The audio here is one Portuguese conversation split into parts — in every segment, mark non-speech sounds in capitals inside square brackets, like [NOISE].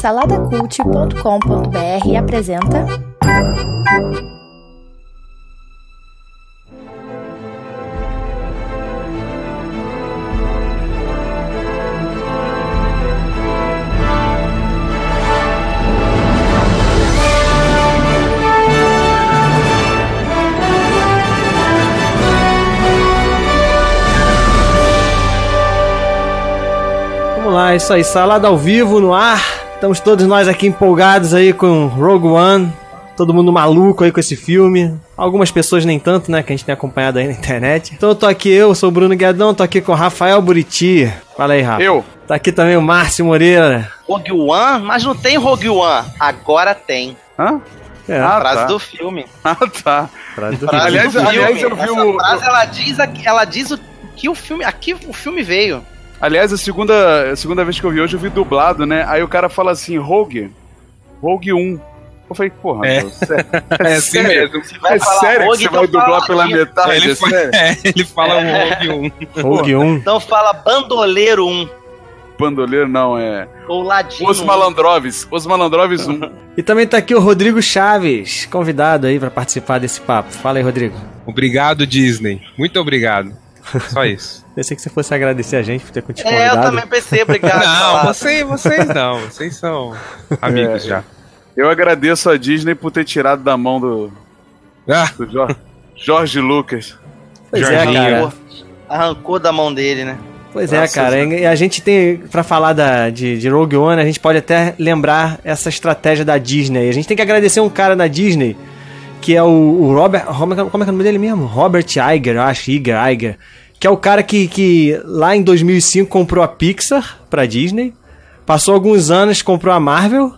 Saladacult.com.br apresenta. Vamos lá, isso aí, salada ao vivo no ar. Estamos todos nós aqui empolgados aí com Rogue One. Todo mundo maluco aí com esse filme. Algumas pessoas nem tanto, né? Que a gente tem acompanhado aí na internet. Então eu tô aqui, eu sou o Bruno Guedão, tô aqui com o Rafael Buriti. Fala aí, Rafa. Eu. Tá aqui também o Márcio Moreira. Rogue One? Mas não tem Rogue One. Agora tem. Hã? É, Ah, frase tá. do filme. [LAUGHS] Ah, tá. frase do Frase Aliás, do aliás, filme. eu vi Essa o- frase, ela diz, aqui- ela diz o que o filme... Aqui o filme veio. Aliás, a segunda, a segunda vez que eu vi hoje, eu vi dublado, né? Aí o cara fala assim, Rogue. Rogue 1. Eu falei, porra, É. meu, sério, [LAUGHS] É assim sério? mesmo. Você vai É falar sério que Rogue, você então vai dublar fala pela isso. metade? Ele, é [LAUGHS] é, ele fala É. o Rogue 1. Rogue 1. Então fala Bandoleiro 1. Bandoleiro não, é... Ou Ladino Os 1. Malandroves. Os Malandroves 1. [LAUGHS] E também tá aqui o Rodrigo Chaves, convidado aí pra participar desse papo. Fala aí, Rodrigo. Obrigado, Disney. Muito obrigado. Só isso. Pensei que você fosse agradecer a gente por ter te convidado. É, eu também pensei, obrigado. não, Salada. você, vocês não. Vocês são amigos É. já. Eu agradeço a Disney por ter tirado da mão do, Ah, do Jorge, Jorge Lucas. Pois é, cara. Arrancou, da mão dele, né? Pois é, Nossa, cara. E a gente tem, pra falar da, de, de Rogue One, a gente pode até lembrar essa estratégia da Disney. A gente tem que agradecer um cara na Disney, que é o, o Robert. Como é, que- como é que é o nome dele mesmo? Robert Iger, eu acho, Iger, Iger. Que é o cara que, que lá em 2005 comprou a Pixar pra Disney, passou alguns anos, comprou a Marvel.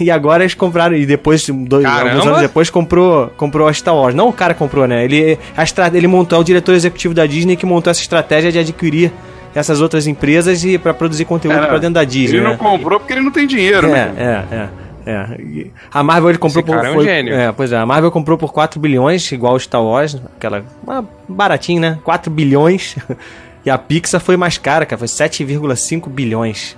E agora eles compraram, e depois, dois, Caramba! alguns anos depois, comprou, comprou a Star Wars. Não o cara comprou, né? Ele, a ele montou, é o diretor executivo da Disney que montou essa estratégia de adquirir essas outras empresas e para produzir conteúdo É, pra dentro da Disney. Ele né? não comprou porque ele não tem dinheiro, né? É, é, é. A Marvel ele comprou Esse cara é um foi- gênio. É, pois é, a Marvel comprou por 4 bilhões, igual o Star Wars, aquela. uma baratinho, né? 4 bilhões. [LAUGHS] E a Pixar foi mais cara, cara, foi 7,5 bilhões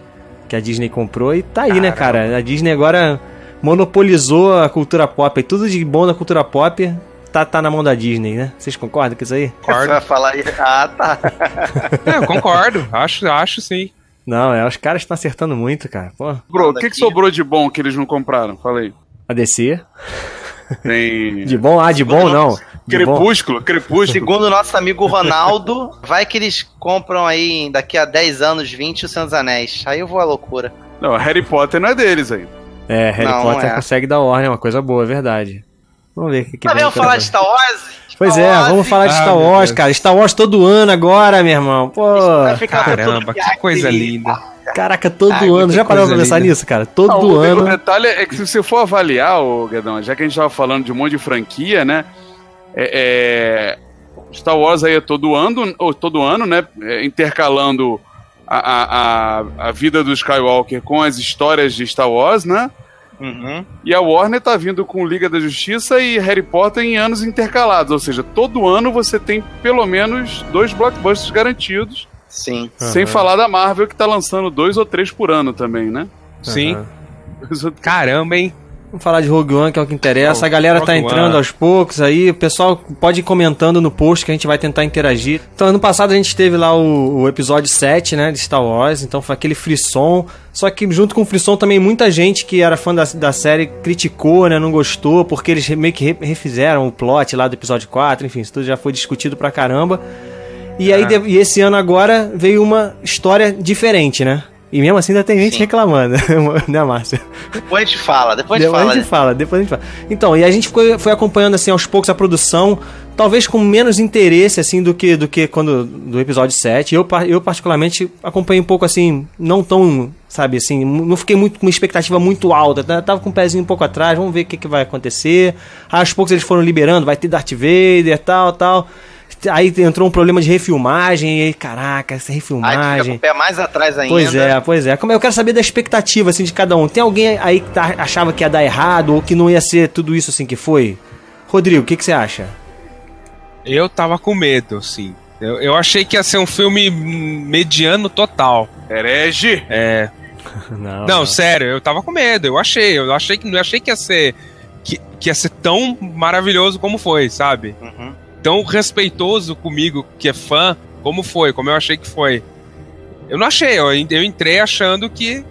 que a Disney comprou e tá aí, né, cara? A Disney agora monopolizou a cultura pop. E tudo de bom da cultura pop tá, tá na mão da Disney, né? Vocês concordam com isso aí? Você concordo. vai falar aí. Ah, tá. [LAUGHS] É, eu concordo. Acho, acho sim. Não, é, os caras estão acertando muito, cara. Pô, Bro, o que, que sobrou de bom que eles não compraram? Falei. a DC. Tem. [LAUGHS] De bom? Ah, de bom não. De bom. Crepúsculo, Crepúsculo. Segundo o nosso amigo Ronaldo, vai que eles compram aí daqui a 10 anos, 20 o Senhor dos Anéis. Aí eu vou à loucura. Não, Harry Potter não é deles aí. É, Harry Não, Potter é. consegue dar ordem, é uma coisa boa, é verdade. Vamos ver o que, que Mas vamos pela falar de. Star Wars? Pois Star é, Wars, vamos falar de Ah, Star Wars, cara. Star Wars todo ano agora, meu irmão. Pô, Caramba, que coisa linda. caraca, todo Ai, ano. Já parou pra pensar linda. nisso, cara? Todo Não, o, ano. o detalhe é que se você for avaliar, o Guedão, já que a gente tava falando de um monte de franquia, né? É, é, Star Wars aí é todo ano, ou todo ano, né? é, intercalando a, a, a, a vida do Skywalker com as histórias de Star Wars, né? Uhum. E a Warner tá vindo com Liga da Justiça e Harry Potter em anos intercalados. Ou seja, todo ano você tem pelo menos dois blockbusters garantidos. Sim. Sem Aham. falar da Marvel, que tá lançando dois ou três por ano também, né? Sim. [LAUGHS] Caramba, hein? Vamos falar de Rogue One, que é o que interessa. Oh, A galera tá Rogue entrando One. aos poucos aí. O pessoal pode ir comentando no post que a gente vai tentar interagir. Então, ano passado a gente teve lá o, o episódio 7, né, de Star Wars. Então foi aquele frisson. Só que junto com o frisson também muita gente que era fã da, da série criticou, né, não gostou, porque eles meio que re- refizeram o plot lá do episódio 4. Enfim, isso tudo já foi discutido pra caramba. E aí, É. de- e esse ano agora veio uma história diferente, né? E mesmo assim ainda tem gente Sim. reclamando, [LAUGHS] né, Márcia? Depois a gente fala, depois a gente Depois fala. a gente fala, depois a gente fala. Então, e a gente ficou, foi acompanhando assim aos poucos a produção, talvez com menos interesse assim do que do que quando do episódio 7. Eu eu particularmente acompanhei um pouco assim, não tão, sabe, assim, não fiquei muito com uma expectativa muito alta, tá- tava com o pezinho um pouco atrás, vamos ver o que, que vai acontecer. Aos poucos eles foram liberando, vai ter Darth Vader, tal, tal. Aí entrou um problema de refilmagem, e aí, caraca, essa Aí tu fica com refilmagem. o pé mais atrás ainda. Pois é, pois é. Como eu quero saber da expectativa assim de cada um. Tem alguém aí que tá- achava que ia dar errado ou que não ia ser tudo isso assim que foi? Rodrigo, o que, que você acha? Eu tava com medo, sim. Eu, eu achei que ia ser um filme mediano total. Herege! É. [LAUGHS] Não, Não, sério, eu tava com medo. Eu achei, eu achei que não achei que ia ser que, que ia ser tão maravilhoso como foi, sabe? Uhum. Tão respeitoso comigo que é fã, como foi, como eu achei que foi. Eu não achei, eu, eu entrei achando que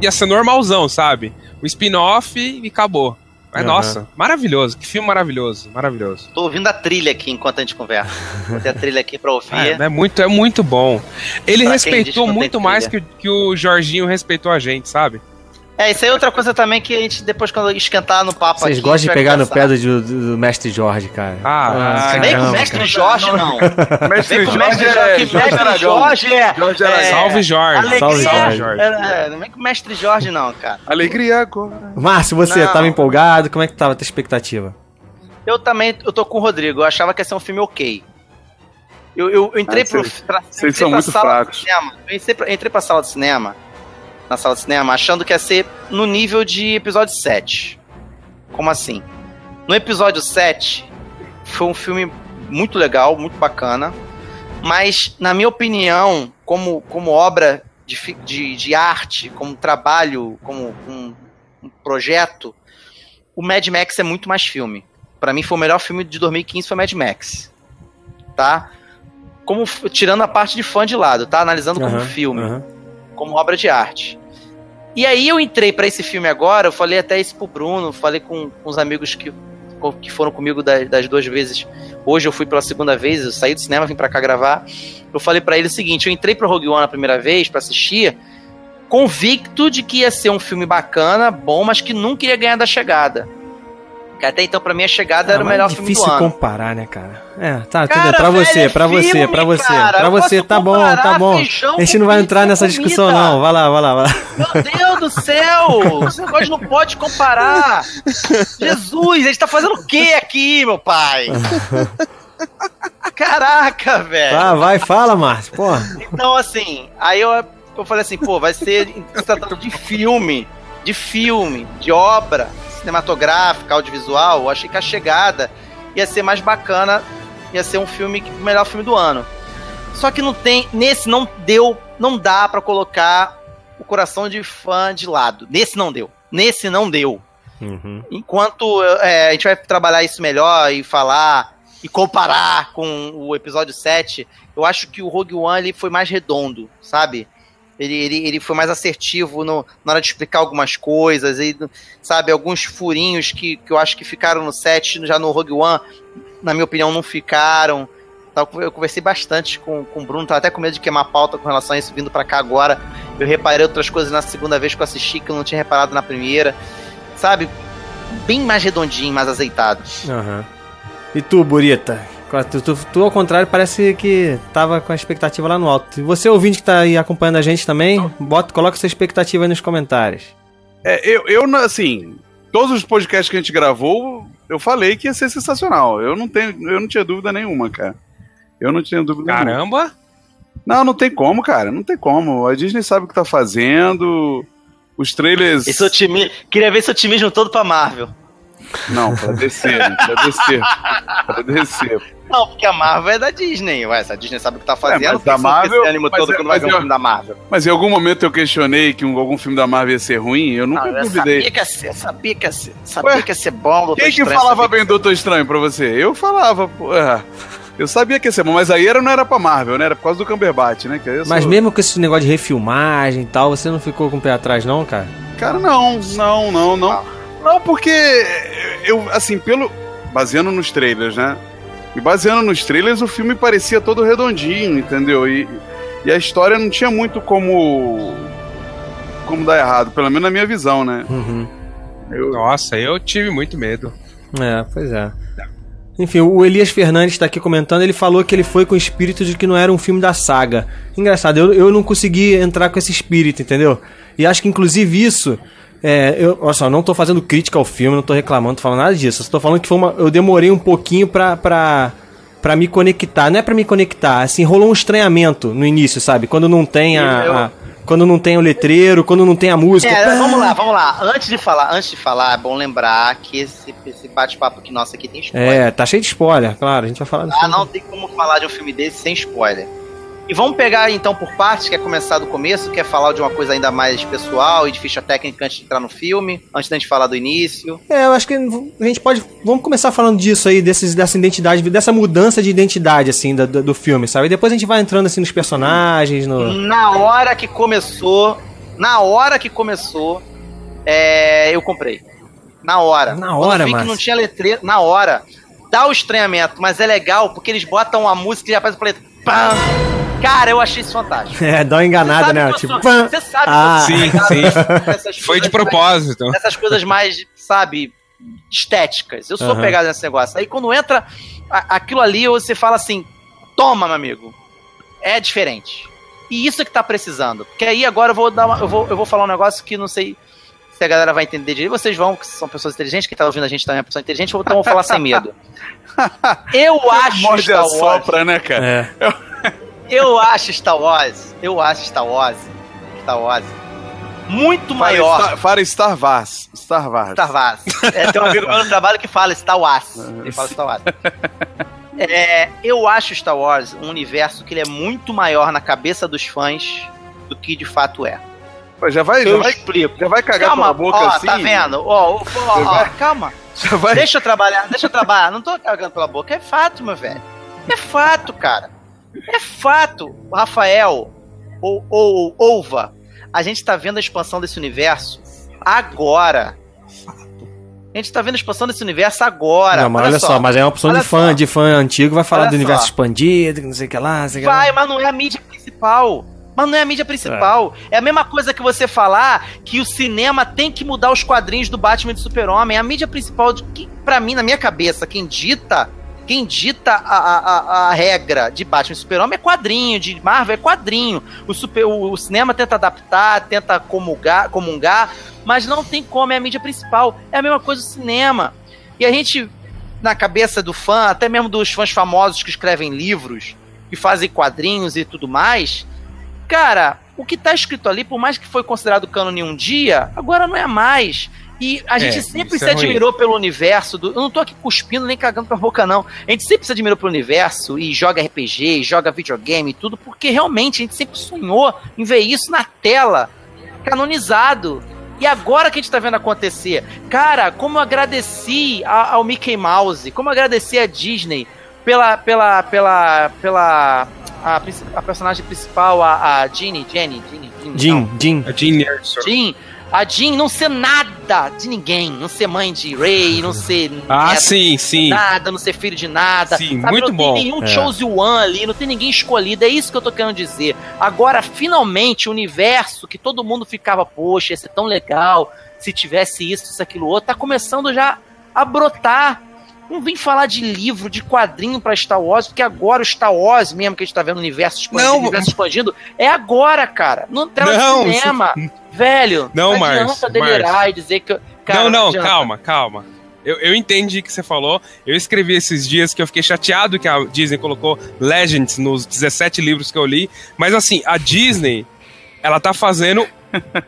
ia ser normalzão, sabe? O spin-off e acabou. Mas Aham. nossa, maravilhoso, que filme maravilhoso, maravilhoso. Tô ouvindo a trilha aqui enquanto a gente conversa. Botei a trilha aqui pra ouvir. É, é muito, é muito bom. Ele Pra respeitou muito mais que, que o Jorginho respeitou a gente, sabe? É, isso aí é outra coisa também que a gente, depois, quando esquentar no papo Vocês aqui, gostam de pegar no pé do, do- do mestre Jorge, cara. Ah, Vem com o mestre cara. Jorge, não. Mestre Vem com o Jorge mestre é Jorge, que Jorge mestre. Jorge é. Jorge é. Salve Jorge, Alegria, Salve, Jorge. É, não vem com o mestre Jorge, não, cara. Alegria agora. Márcio, você Não. tava empolgado? Como é que tava a tua expectativa? Eu também, eu tô com o Rodrigo, eu achava que ia ser um filme ok. Eu, eu, eu entrei Ah, pro. vocês- são pra muito sala fracos. de cinema, eu entrei pra, entrei pra sala de cinema, na sala de cinema, achando que ia ser no nível de episódio 7. Como assim? No episódio 7, foi um filme muito legal, muito bacana, mas, na minha opinião, como, como obra de, de, de arte, como trabalho, como um, um projeto, o Mad Max é muito mais filme. Pra mim foi o melhor filme de 2015 foi Mad Max. Tá? Como tirando a parte de fã de lado, tá? Analisando como Aham, filme, aham. Como obra de arte. E aí eu entrei pra esse filme agora, eu falei até isso pro Bruno, falei com, com os amigos que, que foram comigo das, das duas vezes. Hoje eu fui pela segunda vez, eu saí do cinema, vim pra cá gravar. Eu falei pra ele o seguinte, eu entrei pro Rogue One a primeira vez pra assistir, convicto de que ia ser um filme bacana, bom, mas que nunca ia ganhar da chegada. Que até então, pra mim, a chegada era o Ah, melhor é filme difícil do ano. comparar, né, cara? É, tá, tudo Cara, bem. Pra velho, você, é pra você, filme, pra você. cara. Pra você, tá bom, tá bom. A gente não vai entrar nessa com discussão, comida. não. Vai lá, vai lá, vai lá. Meu Deus do céu! Esse negócio não pode comparar! Jesus, a gente tá fazendo o que aqui, meu pai? Caraca, velho! Tá, vai, fala, Márcio. Pô, Então, assim, aí eu, eu falei assim, pô, vai ser se tratando de filme, de filme, de obra cinematográfica, audiovisual. Eu achei que a chegada ia ser mais bacana, ia ser um filme, o melhor filme do ano. Só que não tem, nesse não deu, não dá pra colocar o coração de fã de lado. Nesse não deu. Nesse não deu. Uhum. Enquanto é, a gente vai trabalhar isso melhor e falar e comparar com o episódio 7, eu acho que o Rogue One ele foi mais redondo, sabe? Ele, ele, ele foi mais assertivo no, na hora de explicar algumas coisas, e, sabe? Alguns furinhos que, que eu acho que ficaram no 7, já no Rogue One, na minha opinião, não ficaram. Tá, Eu conversei bastante com, com o Bruno, tava até com medo de queimar pauta com relação a isso, vindo pra cá agora. Eu reparei outras coisas na segunda vez que eu assisti que eu não tinha reparado na primeira. Sabe? Bem mais redondinho, mais azeitado. Aham. E tu, Burita? Tu, tu, tu, ao contrário, parece que tava com a expectativa lá no alto. E você, ouvinte que tá aí acompanhando a gente também, bota, coloca sua expectativa aí nos comentários. É, eu, eu, assim, todos os podcasts que a gente gravou, eu falei que ia ser sensacional. Eu não tenho, eu não tinha dúvida nenhuma, cara. Eu não tinha dúvida nenhuma. Caramba! Não, não tem como, cara. Não tem como. A Disney sabe o que tá fazendo. Os trailers. Esse otimi... Queria ver esse otimismo todo pra Marvel. Não, pra descer, pra descer. [LAUGHS] Pra descer. Não, porque a Marvel é da Disney. Ué, se a Disney sabe o que tá fazendo, É, mas que da Marvel- esse ânimo mas todo é- quando vai ver um eu- filme da Marvel. Mas em algum momento eu questionei que um- algum filme da Marvel ia ser ruim. Eu nunca Não, eu duvidei. sabia que ia ser, sabia que ia ser, sabia Ué, que ia ser bom, Doutor Quem que Estranho, falava bem Doutor Estranho pra você? Eu falava, pô. é. Eu sabia que ia ser bom, mas aí era, não era pra Marvel, né? Era por causa do Cumberbatch, né? Que eu Mas mesmo com esse negócio de refilmagem e tal, você não ficou com o pé atrás, não, cara? Cara, não, não, não, não. Não, porque eu, assim, pelo. Baseando nos trailers, né? E baseando nos trailers, o filme parecia todo redondinho, entendeu? E, e a história não tinha muito como. Como dar errado, pelo menos na minha visão, né? Uhum. Eu, Nossa, eu tive muito medo. É, pois é. Enfim, o Elias Fernandes tá aqui comentando, ele falou que ele foi com o espírito de que não era um filme da saga. Engraçado, eu, eu não consegui entrar com esse espírito, entendeu? E acho que inclusive isso. É, eu, olha só, não tô fazendo crítica ao filme, não tô reclamando, não tô falando nada disso. Eu só tô falando que foi uma, eu demorei um pouquinho pra, pra, pra me conectar. Não é pra me conectar, assim, rolou um estranhamento no início, sabe? Quando não tem a. A- quando não tem o letreiro, quando não tem a música. É, vamos lá, vamos lá. Antes de falar, antes de falar, é bom lembrar que esse, esse bate-papo aqui nosso aqui tem spoiler. É, tá cheio de spoiler, claro, a gente vai falar Ah, não tem como falar de um filme desse sem spoiler. E vamos pegar então por partes, quer começar do começo, quer falar de uma coisa ainda mais pessoal e de ficha técnica antes de entrar no filme, antes da gente falar do início. É, eu acho que a gente pode. Vamos começar falando disso aí, desses, dessa identidade, dessa mudança de identidade, assim, do, do filme, sabe? E depois a gente vai entrando assim nos personagens, no. Na hora que começou, na hora que começou, é, eu comprei. Na hora. Na hora, que não tinha letreiro, na hora. Dá o estranhamento, mas é legal porque eles botam a música e já faz o planeta. Pam! Cara, eu achei isso fantástico. [LAUGHS] É, dá uma enganada, né? Tipo, sou- pã. Você sabe Ah. que eu sou Sim, sim. Foi de coisas mais- propósito. Essas coisas mais, sabe, estéticas. Eu sou Aham. pegado nesse negócio. Aí quando entra a- aquilo ali, você fala assim: toma, meu amigo. É diferente. E isso é que tá precisando. Porque aí agora eu vou dar uma, eu, vou, eu vou falar um negócio que não sei se a galera vai entender direito. Vocês vão, que são pessoas inteligentes, quem tá ouvindo a gente também é pessoa inteligente, então eu vou falar sem medo. [LAUGHS] Eu acho Morde Star a Wars. sopra, né, cara? É. Eu acho Star Wars. Eu acho Star Wars. Star Wars. Muito maior. Para Star, para Star Wars. Star Wars. Star Wars. É, tem um amigo meu no trabalho que fala Star Wars. Ele fala Star Wars. [LAUGHS] É, eu acho Star Wars um universo que ele é muito maior na cabeça dos fãs do que de fato é. Já vai, já Eu vai, explico. já vai cagar Calma, pela boca ó, assim? tá vendo? Ó, ó, ó, ó, vai- calma. [LAUGHS] Já vai... Deixa eu trabalhar, deixa eu trabalhar. Não tô cagando pela boca. É fato, meu velho. É fato, cara. É fato. Rafael, ou, ou Ova, a gente tá vendo a expansão desse universo agora. A gente tá vendo a expansão desse universo agora. Não, mas olha só, mas é uma opção Olha de fã, só. de fã antigo, vai falar Olha do universo só. expandido, não sei o que lá, não sei o que lá. Vai, mas não é a mídia principal. Mas não é a mídia principal. É. a mesma coisa que você falar que o cinema tem que mudar os quadrinhos do Batman e do Super-Homem. A mídia principal, de que, pra mim, na minha cabeça, quem dita. Quem dita a, a, a- a regra de Batman e Super-Homem é quadrinho, de Marvel é quadrinho. O, super, o, o cinema tenta adaptar, tenta comungar, comungar, mas não tem como, é a mídia principal. É a mesma coisa do cinema. E a gente, na cabeça do fã, até mesmo dos fãs famosos que escrevem livros, que fazem quadrinhos e tudo mais, cara, o que tá escrito ali, por mais que foi considerado cânone um dia, agora não é mais. E a gente sempre isso se é ruim. admirou pelo universo do. Eu não tô aqui cuspindo nem cagando pra boca, não. A gente sempre se admirou pelo universo e joga RPG, e joga videogame e tudo, porque realmente a gente sempre sonhou em ver isso na tela, canonizado. E agora que a gente tá vendo acontecer, cara, como eu agradeci a- ao Mickey Mouse, como eu agradeci a Disney pela pela pela pela a, a personagem principal, a, a Ginny, Jenny, Ginny, Jim, Jim. A Jean. Jean, a Jean não ser nada de ninguém, não ser mãe de Ray, não ser Ah, neta sim, sim. nada, não ser filho de nada. Sim, sabe? muito não bom. tem nenhum É. chose one ali, não tem ninguém escolhido. É isso que eu tô querendo dizer. Agora, finalmente, o universo que todo mundo ficava, poxa, ia ser tão legal se tivesse isso, isso, aquilo outro, tá começando já a brotar. Não vem falar de livro, de quadrinho pra Star Wars, porque agora o Star Wars mesmo que a gente tá vendo o universo expandido, Não. universo expandido, é agora, cara. Não tela Não, de cinema. [LAUGHS] Velho, Não, adianta Márcio, delirar Márcio. e dizer que. Cara, não, não, adianta. calma, calma. Eu, eu entendi o que você falou. Eu escrevi esses dias que eu fiquei chateado que a Disney colocou Legends nos 17 livros que eu li. Mas assim, a Disney, ela tá fazendo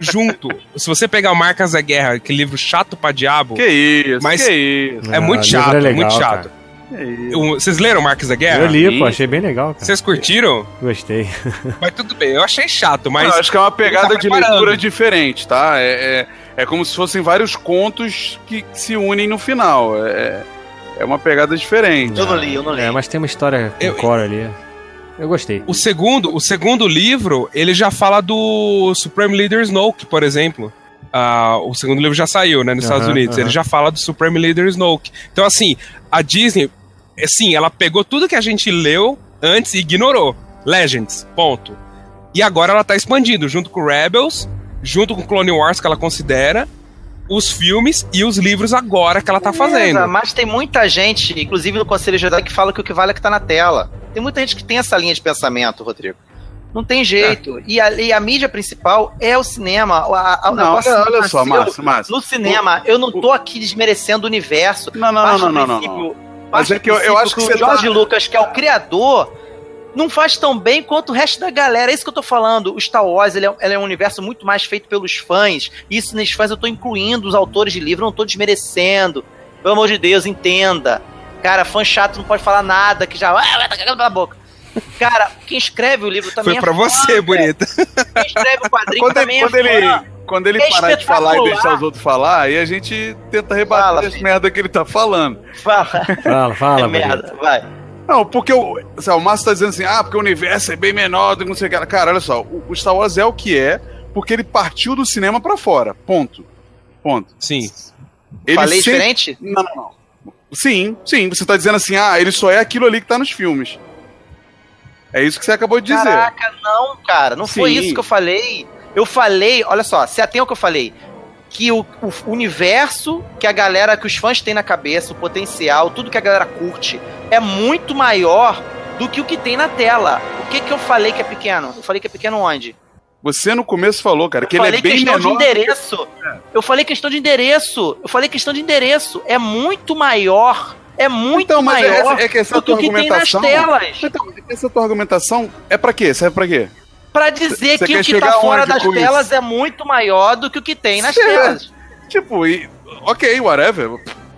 junto. Se você pegar o Marcas da Guerra, aquele livro chato pra diabo, Que isso, Mas- que isso. é Ah, muito livro chato, é legal, muito chato. cara. que vocês leram Marcas da Guerra? Eu li, pô, achei bem legal. Vocês curtiram? Gostei. [LAUGHS] Mas tudo bem, eu achei chato, mas. Não, eu acho que é uma pegada tá de leitura diferente, tá? É, é, é como se fossem vários contos que, que se unem no final. É, é uma pegada diferente. Eu não li, eu não li. É, mas tem uma história com Eu- core ali. Eu gostei. O segundo, o segundo livro, ele já fala do Supreme Leader Snoke, por exemplo. Ah, o segundo livro já saiu, né, nos Aham, Estados Unidos. aham. Ele já fala do Supreme Leader Snoke. Então, assim, a Disney, assim, ela pegou tudo que a gente leu antes e ignorou. Legends, ponto. E agora ela tá expandindo, junto com Rebels, junto com Clone Wars, que ela considera, os filmes e os livros agora que ela tá Beleza, fazendo. Mas tem muita gente, inclusive no Conselho Jedi, que fala que o que vale é que tá na tela. Tem muita gente que tem essa linha de pensamento, Rodrigo. Não tem jeito. E, a, e a mídia principal é o cinema. A, a, o Não, olha, olha só, Márcio, Márcio. No cinema, eu não tô aqui desmerecendo o universo. Não, não, não, não, não, não. princípio- Mas é que eu- eu acho que o George tá- Lucas, que é o criador, não faz tão bem quanto o resto da galera. É isso que eu tô falando. O Star Wars ele é, ele é um universo muito mais feito pelos fãs. Isso nesses fãs eu tô incluindo os autores de livro, eu não tô desmerecendo. Pelo amor de Deus, entenda. Cara, fã chato não pode falar nada, que já. Ah, tá cagando pela boca. Cara, quem escreve o livro também Foi é pra fã, você, bonita. Quem escreve o quadrinho Quando, também ele, quando, é ele, fã. quando ele É parar de falar e deixar os outros falar, aí a gente tenta rebater Fala, as filho. merda que ele tá falando. Fala. Fala, fala, é merda, vai. Não, porque o, lá, o Márcio tá dizendo assim, ah, porque o universo é bem menor do que não sei o que. Cara, olha só, o, o Star Wars é o que é, porque ele partiu do cinema pra fora. Ponto. Ponto. Sim. Ele Falei sempre- diferente? Não, não, não. Sim, sim, você tá dizendo assim, ah, ele só é aquilo ali que tá nos filmes. É isso que você acabou de dizer. Caraca, não, cara. Não foi Sim. isso que eu falei. Eu falei, olha só, se atém ao que eu falei. Que o, o universo que a galera, que os fãs têm na cabeça, o potencial, tudo que a galera curte, é muito maior do que o que tem na tela. O que que eu falei que é pequeno? Eu falei que é pequeno onde? Você no começo falou, cara, que eu ele falei é bem questão menor. de endereço. Eu falei questão de endereço. Eu falei questão de endereço. É muito maior. É muito Então, mas é- maior é que essa do que que tem nas telas. Então, essa tua argumentação é pra quê? Serve pra quê? Pra dizer Cê que o que tá fora das telas isso? é muito maior do que o que tem nas Cê- telas. Tipo, e, ok, whatever.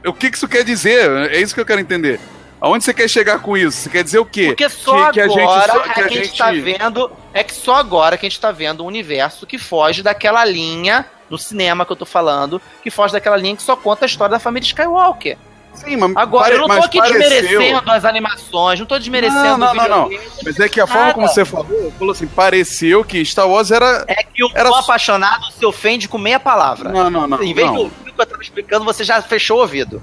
O que que isso quer dizer? É isso que eu quero entender. Aonde você quer chegar com isso? Você quer dizer o quê? Porque só que, que a gente agora só- é que a gente tá vendo. É que só agora que a gente tá vendo um universo que foge daquela linha do cinema que eu tô falando, que foge daquela linha que só conta a história da família Skywalker. Sim, mas, Agora, eu não tô aqui pareceu- desmerecendo as animações, não tô desmerecendo Não, não, o não, não. Mas é que a forma Nada. como você falou, falou assim, pareceu que Star Wars era. É que o Era apaixonado se ofende com meia palavra. Não, não, não. em vez não. do que eu tava explicando, você já fechou o ouvido.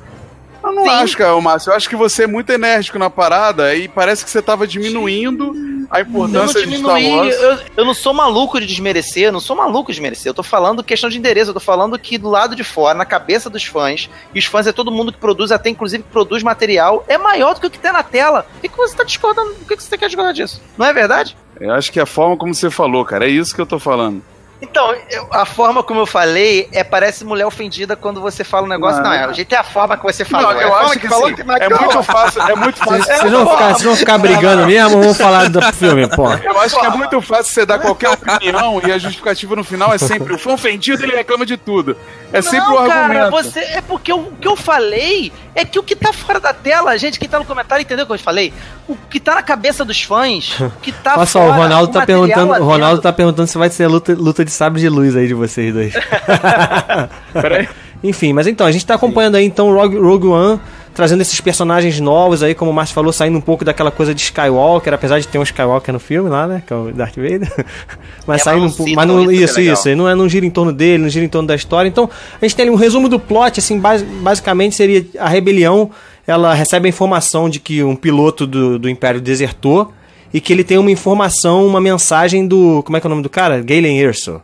Eu não Sim. acho, cara, Márcio. Eu acho que você é muito enérgico na parada e parece que você tava diminuindo a Eu não importância de Star diminuí, Wars. eu, eu não sou maluco de desmerecer, eu não sou maluco de desmerecer. Eu tô falando questão de endereço, eu tô falando que do lado de fora, na cabeça dos fãs, e os fãs é todo mundo que produz, até inclusive que produz material, é maior do que o que tem na tela. O que, que você tá discordando? O que, que você quer discordar disso? Não é verdade? Eu acho que é a forma como você falou, cara, é isso que eu tô falando. Então, eu- a forma como eu falei é parece mulher ofendida quando você fala um negócio. Não. Não, é, o jeito é a forma que você falou. não, é eu forma acho que, falou que mas é muito fácil, é muito fácil. Vocês vão ficar, vocês vão ficar brigando mesmo ou vão falar do filme, pô? Eu acho que é muito fácil você dar qualquer opinião e a justificativa no final é sempre o fã ofendido, ele reclama de tudo. É sempre não, o cara, argumento. você é porque o que eu falei é que o que tá fora da tela, gente, quem tá no comentário entendeu o que eu falei? O que tá na cabeça dos fãs, o que tá [LAUGHS] Olha só, fora, o Ronaldo tá perguntando, o Ronaldo tá perguntando se vai ser luta, luta de sabre de luz aí de vocês dois. [LAUGHS] Peraí. Enfim, mas então, a gente tá acompanhando aí então Rogue, Rogue One, trazendo esses personagens novos aí, como o Márcio falou, saindo um pouco daquela coisa de Skywalker, apesar de ter um Skywalker no filme lá, né, que é o Darth Vader. [LAUGHS] Mas É, saindo um mas pouco, mas não, isso que é isso, isso, não é não gira em torno dele, não gira em torno da história. Então, a gente tem ali um resumo do plot, assim, basi- basicamente seria a rebelião, ela recebe a informação de que um piloto do, do Império desertou e que ele tem uma informação, uma mensagem do, como é que é o nome do cara? Galen Erso,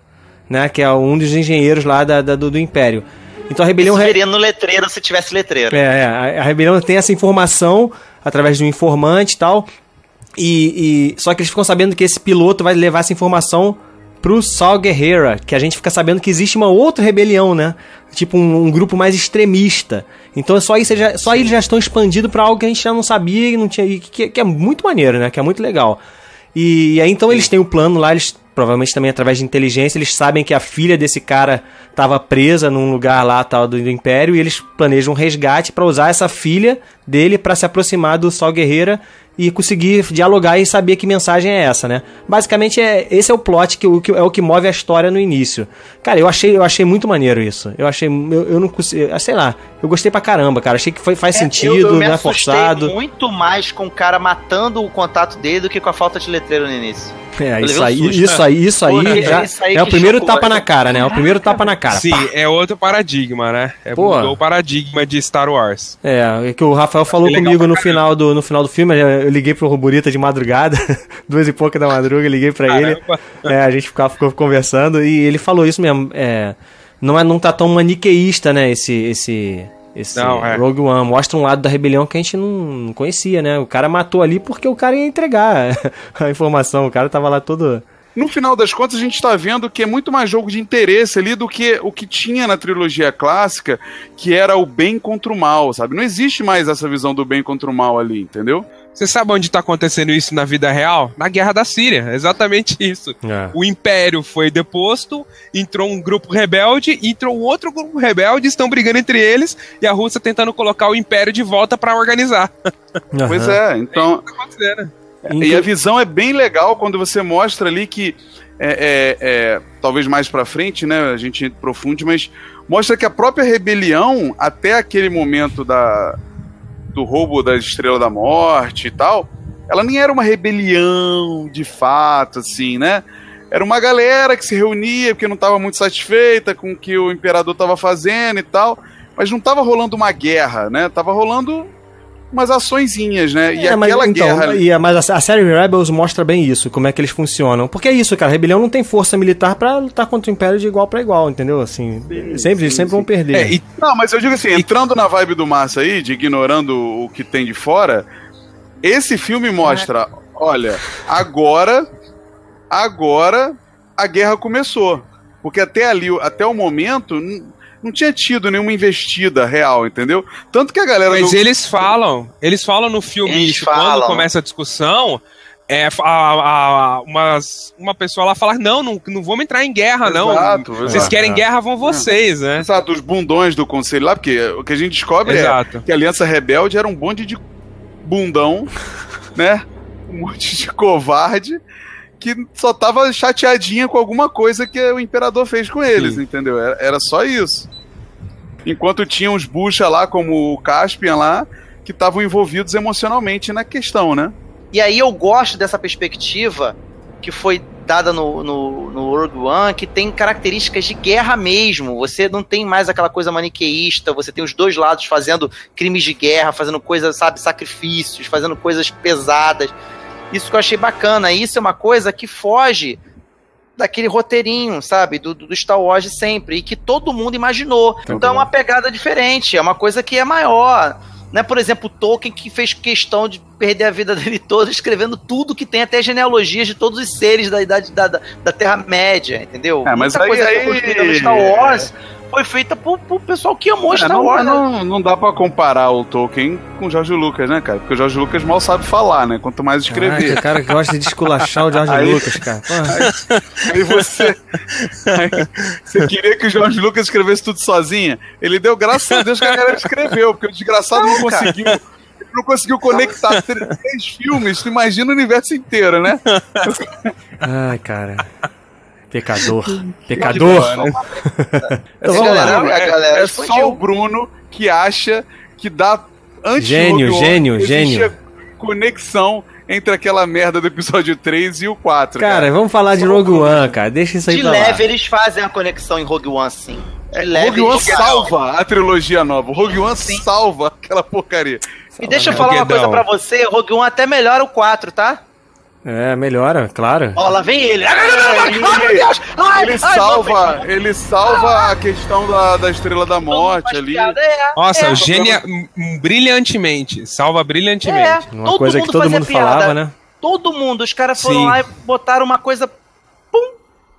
né, que é um dos engenheiros lá da, da- do, do Império. Então a rebelião Isso re- no letreiro se tivesse letreiro. é, é, a, a rebelião tem essa informação através de um informante e tal. E, e- só que eles ficam sabendo que esse piloto vai levar essa informação pro Saul Guerrera, que a gente fica sabendo que existe uma outra rebelião, né? Tipo um, um grupo mais extremista. Então só isso já, só eles já estão expandidos pra algo que a gente já não sabia e não tinha e que, que é muito maneiro, né? Que é muito legal. E, e aí então eles têm o plano lá, eles provavelmente também através de inteligência, eles sabem que a filha desse cara estava presa num lugar lá tal do, do Império e eles planejam um resgate para usar essa filha dele para se aproximar do Sol Guerreira e conseguir dialogar e saber que mensagem é essa, né? Basicamente é esse é o plot que, o- que é o que move a história no início. Cara, eu achei eu achei muito maneiro isso. Eu achei eu, eu não consigo, sei lá, eu gostei pra caramba, cara. Achei que foi, faz É, sentido, eu, eu me não é assustei forçado. muito mais com o cara matando o contato dele do que com a falta de letreiro no início. É, isso um aí, susto. isso aí, isso aí, já- isso aí é o primeiro chocou, tapa né? na cara, né? É o primeiro tapa na cara. Sim, é outro paradigma, né? É, Pô. mudou o paradigma de Star Wars. É, é que o Rafael falou legal comigo no final, do, no final do filme, eu liguei pro Ruburita de madrugada, [LAUGHS] duas e pouca da madruga, liguei pra ele. É, a gente ficava, ficou conversando e ele falou isso mesmo. É, não, é, não tá tão maniqueísta, né, esse, esse, esse Não, é. Rogue One. Mostra um lado da rebelião que a gente não conhecia, né? O cara matou ali porque o cara ia entregar [LAUGHS] a informação. O cara tava lá todo... No final das contas, a gente está vendo que é muito mais jogo de interesse ali do que o que tinha na trilogia clássica, que era o bem contra o mal, sabe? Não existe mais essa visão do bem contra o mal ali, entendeu? Você sabe onde tá acontecendo isso na vida real? Na guerra da Síria. Exatamente isso. É. O Império foi deposto, entrou um grupo rebelde, entrou um outro grupo rebelde, estão brigando entre eles, e a Rússia tentando colocar o Império de volta pra organizar. Pois Aham. é, então. Tá acontecendo. E a visão é bem legal quando você mostra ali que é, é, é, talvez mais para frente, né? A gente profunde, mas mostra que a própria rebelião até aquele momento da do roubo da Estrela da Morte e tal, ela nem era uma rebelião de fato, assim, né? Era uma galera que se reunia porque não estava muito satisfeita com o que o imperador estava fazendo e tal, mas não estava rolando uma guerra, né? Tava rolando umas açõezinhas, né? E É, mas, aquela então, guerra. e a- mas a, a série Rebels mostra bem isso, como é que eles funcionam. Porque é isso, cara, a rebelião não tem força militar pra lutar contra o Império de igual pra igual, entendeu? Assim, sempre, eles sempre vão perder. É, e Não, mas eu digo assim, entrando na vibe do Massa aí, de ignorando o que tem de fora, esse filme mostra, olha, agora, agora a guerra começou. Porque até ali, até o momento, não tinha tido nenhuma investida real, entendeu? Tanto que a galera Mas do- eles falam, eles falam no filme Eles isso, falam. quando começa a discussão, é, a, a- umas, uma pessoa lá fala, não, não, não vamos entrar em guerra, não. Exato, Vocês exato. querem guerra, vão vocês, né? Exato, os bundões do conselho lá, porque o que a gente descobre Exato. é que a Aliança Rebelde era um bonde de bundão, [LAUGHS] né? Um monte de covarde que só tava chateadinha com alguma coisa que o imperador fez com eles, entendeu? Era, era só isso. Enquanto tinha uns bucha lá, como o Caspian lá, que estavam envolvidos emocionalmente na questão, né? E aí eu gosto dessa perspectiva que foi dada no, no, no Rogue One, que tem características de guerra mesmo. Você não tem mais aquela coisa maniqueísta, você tem os dois lados fazendo crimes de guerra, fazendo coisas, sabe, sacrifícios, fazendo coisas pesadas. Isso que eu achei bacana. Isso é uma coisa que foge daquele roteirinho, sabe, do, do Star Wars de sempre, e que todo mundo imaginou. Então é uma pegada diferente, é uma coisa que é maior. Né, por exemplo, Tolkien que fez questão de perder a vida [LAUGHS] dele toda escrevendo tudo que tem, até genealogias de todos os seres da idade da, da, da Terra-média, entendeu? É, mas Muita aí- coisa que aí- foi construída no Star Wars foi feita por, por pessoal que amou É, Star não, Wars. né? não, não dá pra comparar o Tolkien com o Jorge Lucas, né, cara? Porque o Jorge Lucas mal sabe falar, né? Quanto mais escrever. Caraca, cara que gosta de esculachar o George [LAUGHS] Aí- Lucas, cara. Porra. [LAUGHS] Aí você. aí você queria que o Jorge Lucas escrevesse tudo sozinho? Ele deu graças a Deus que a galera escreveu, porque o desgraçado não, Não, conseguiu. Não conseguiu conectar tr- três filmes, tu imagina o universo inteiro, né? Ai, cara. Pecador. Pecador. [LAUGHS] Então É vamos só- lá. é, é só o Bruno que acha que dá antes Gênio, gênio, gênio. conexão entre aquela merda do episódio 3 e o 4. Cara, vamos falar de Rogue One, cara. Deixa isso aí De pra leve lá. eles fazem a conexão em Rogue One, sim. De É, leve Rogue One eles- salva a trilogia nova. Rogue One salva aquela porcaria. E deixa eu falar uma coisa pra você, Rogue One até melhora o 4, tá? É, melhora, claro. Ó, lá vem ele. Ele, Ai, meu Deus! Ai, ele ai, salva, ele salva a questão da, da estrela da morte ali. piada, é, Nossa, é, genia, m- brilhantemente, salva É, brilhantemente. Uma coisa que todo mundo falava, né? Todo mundo, os caras foram Sim. lá e botaram uma coisa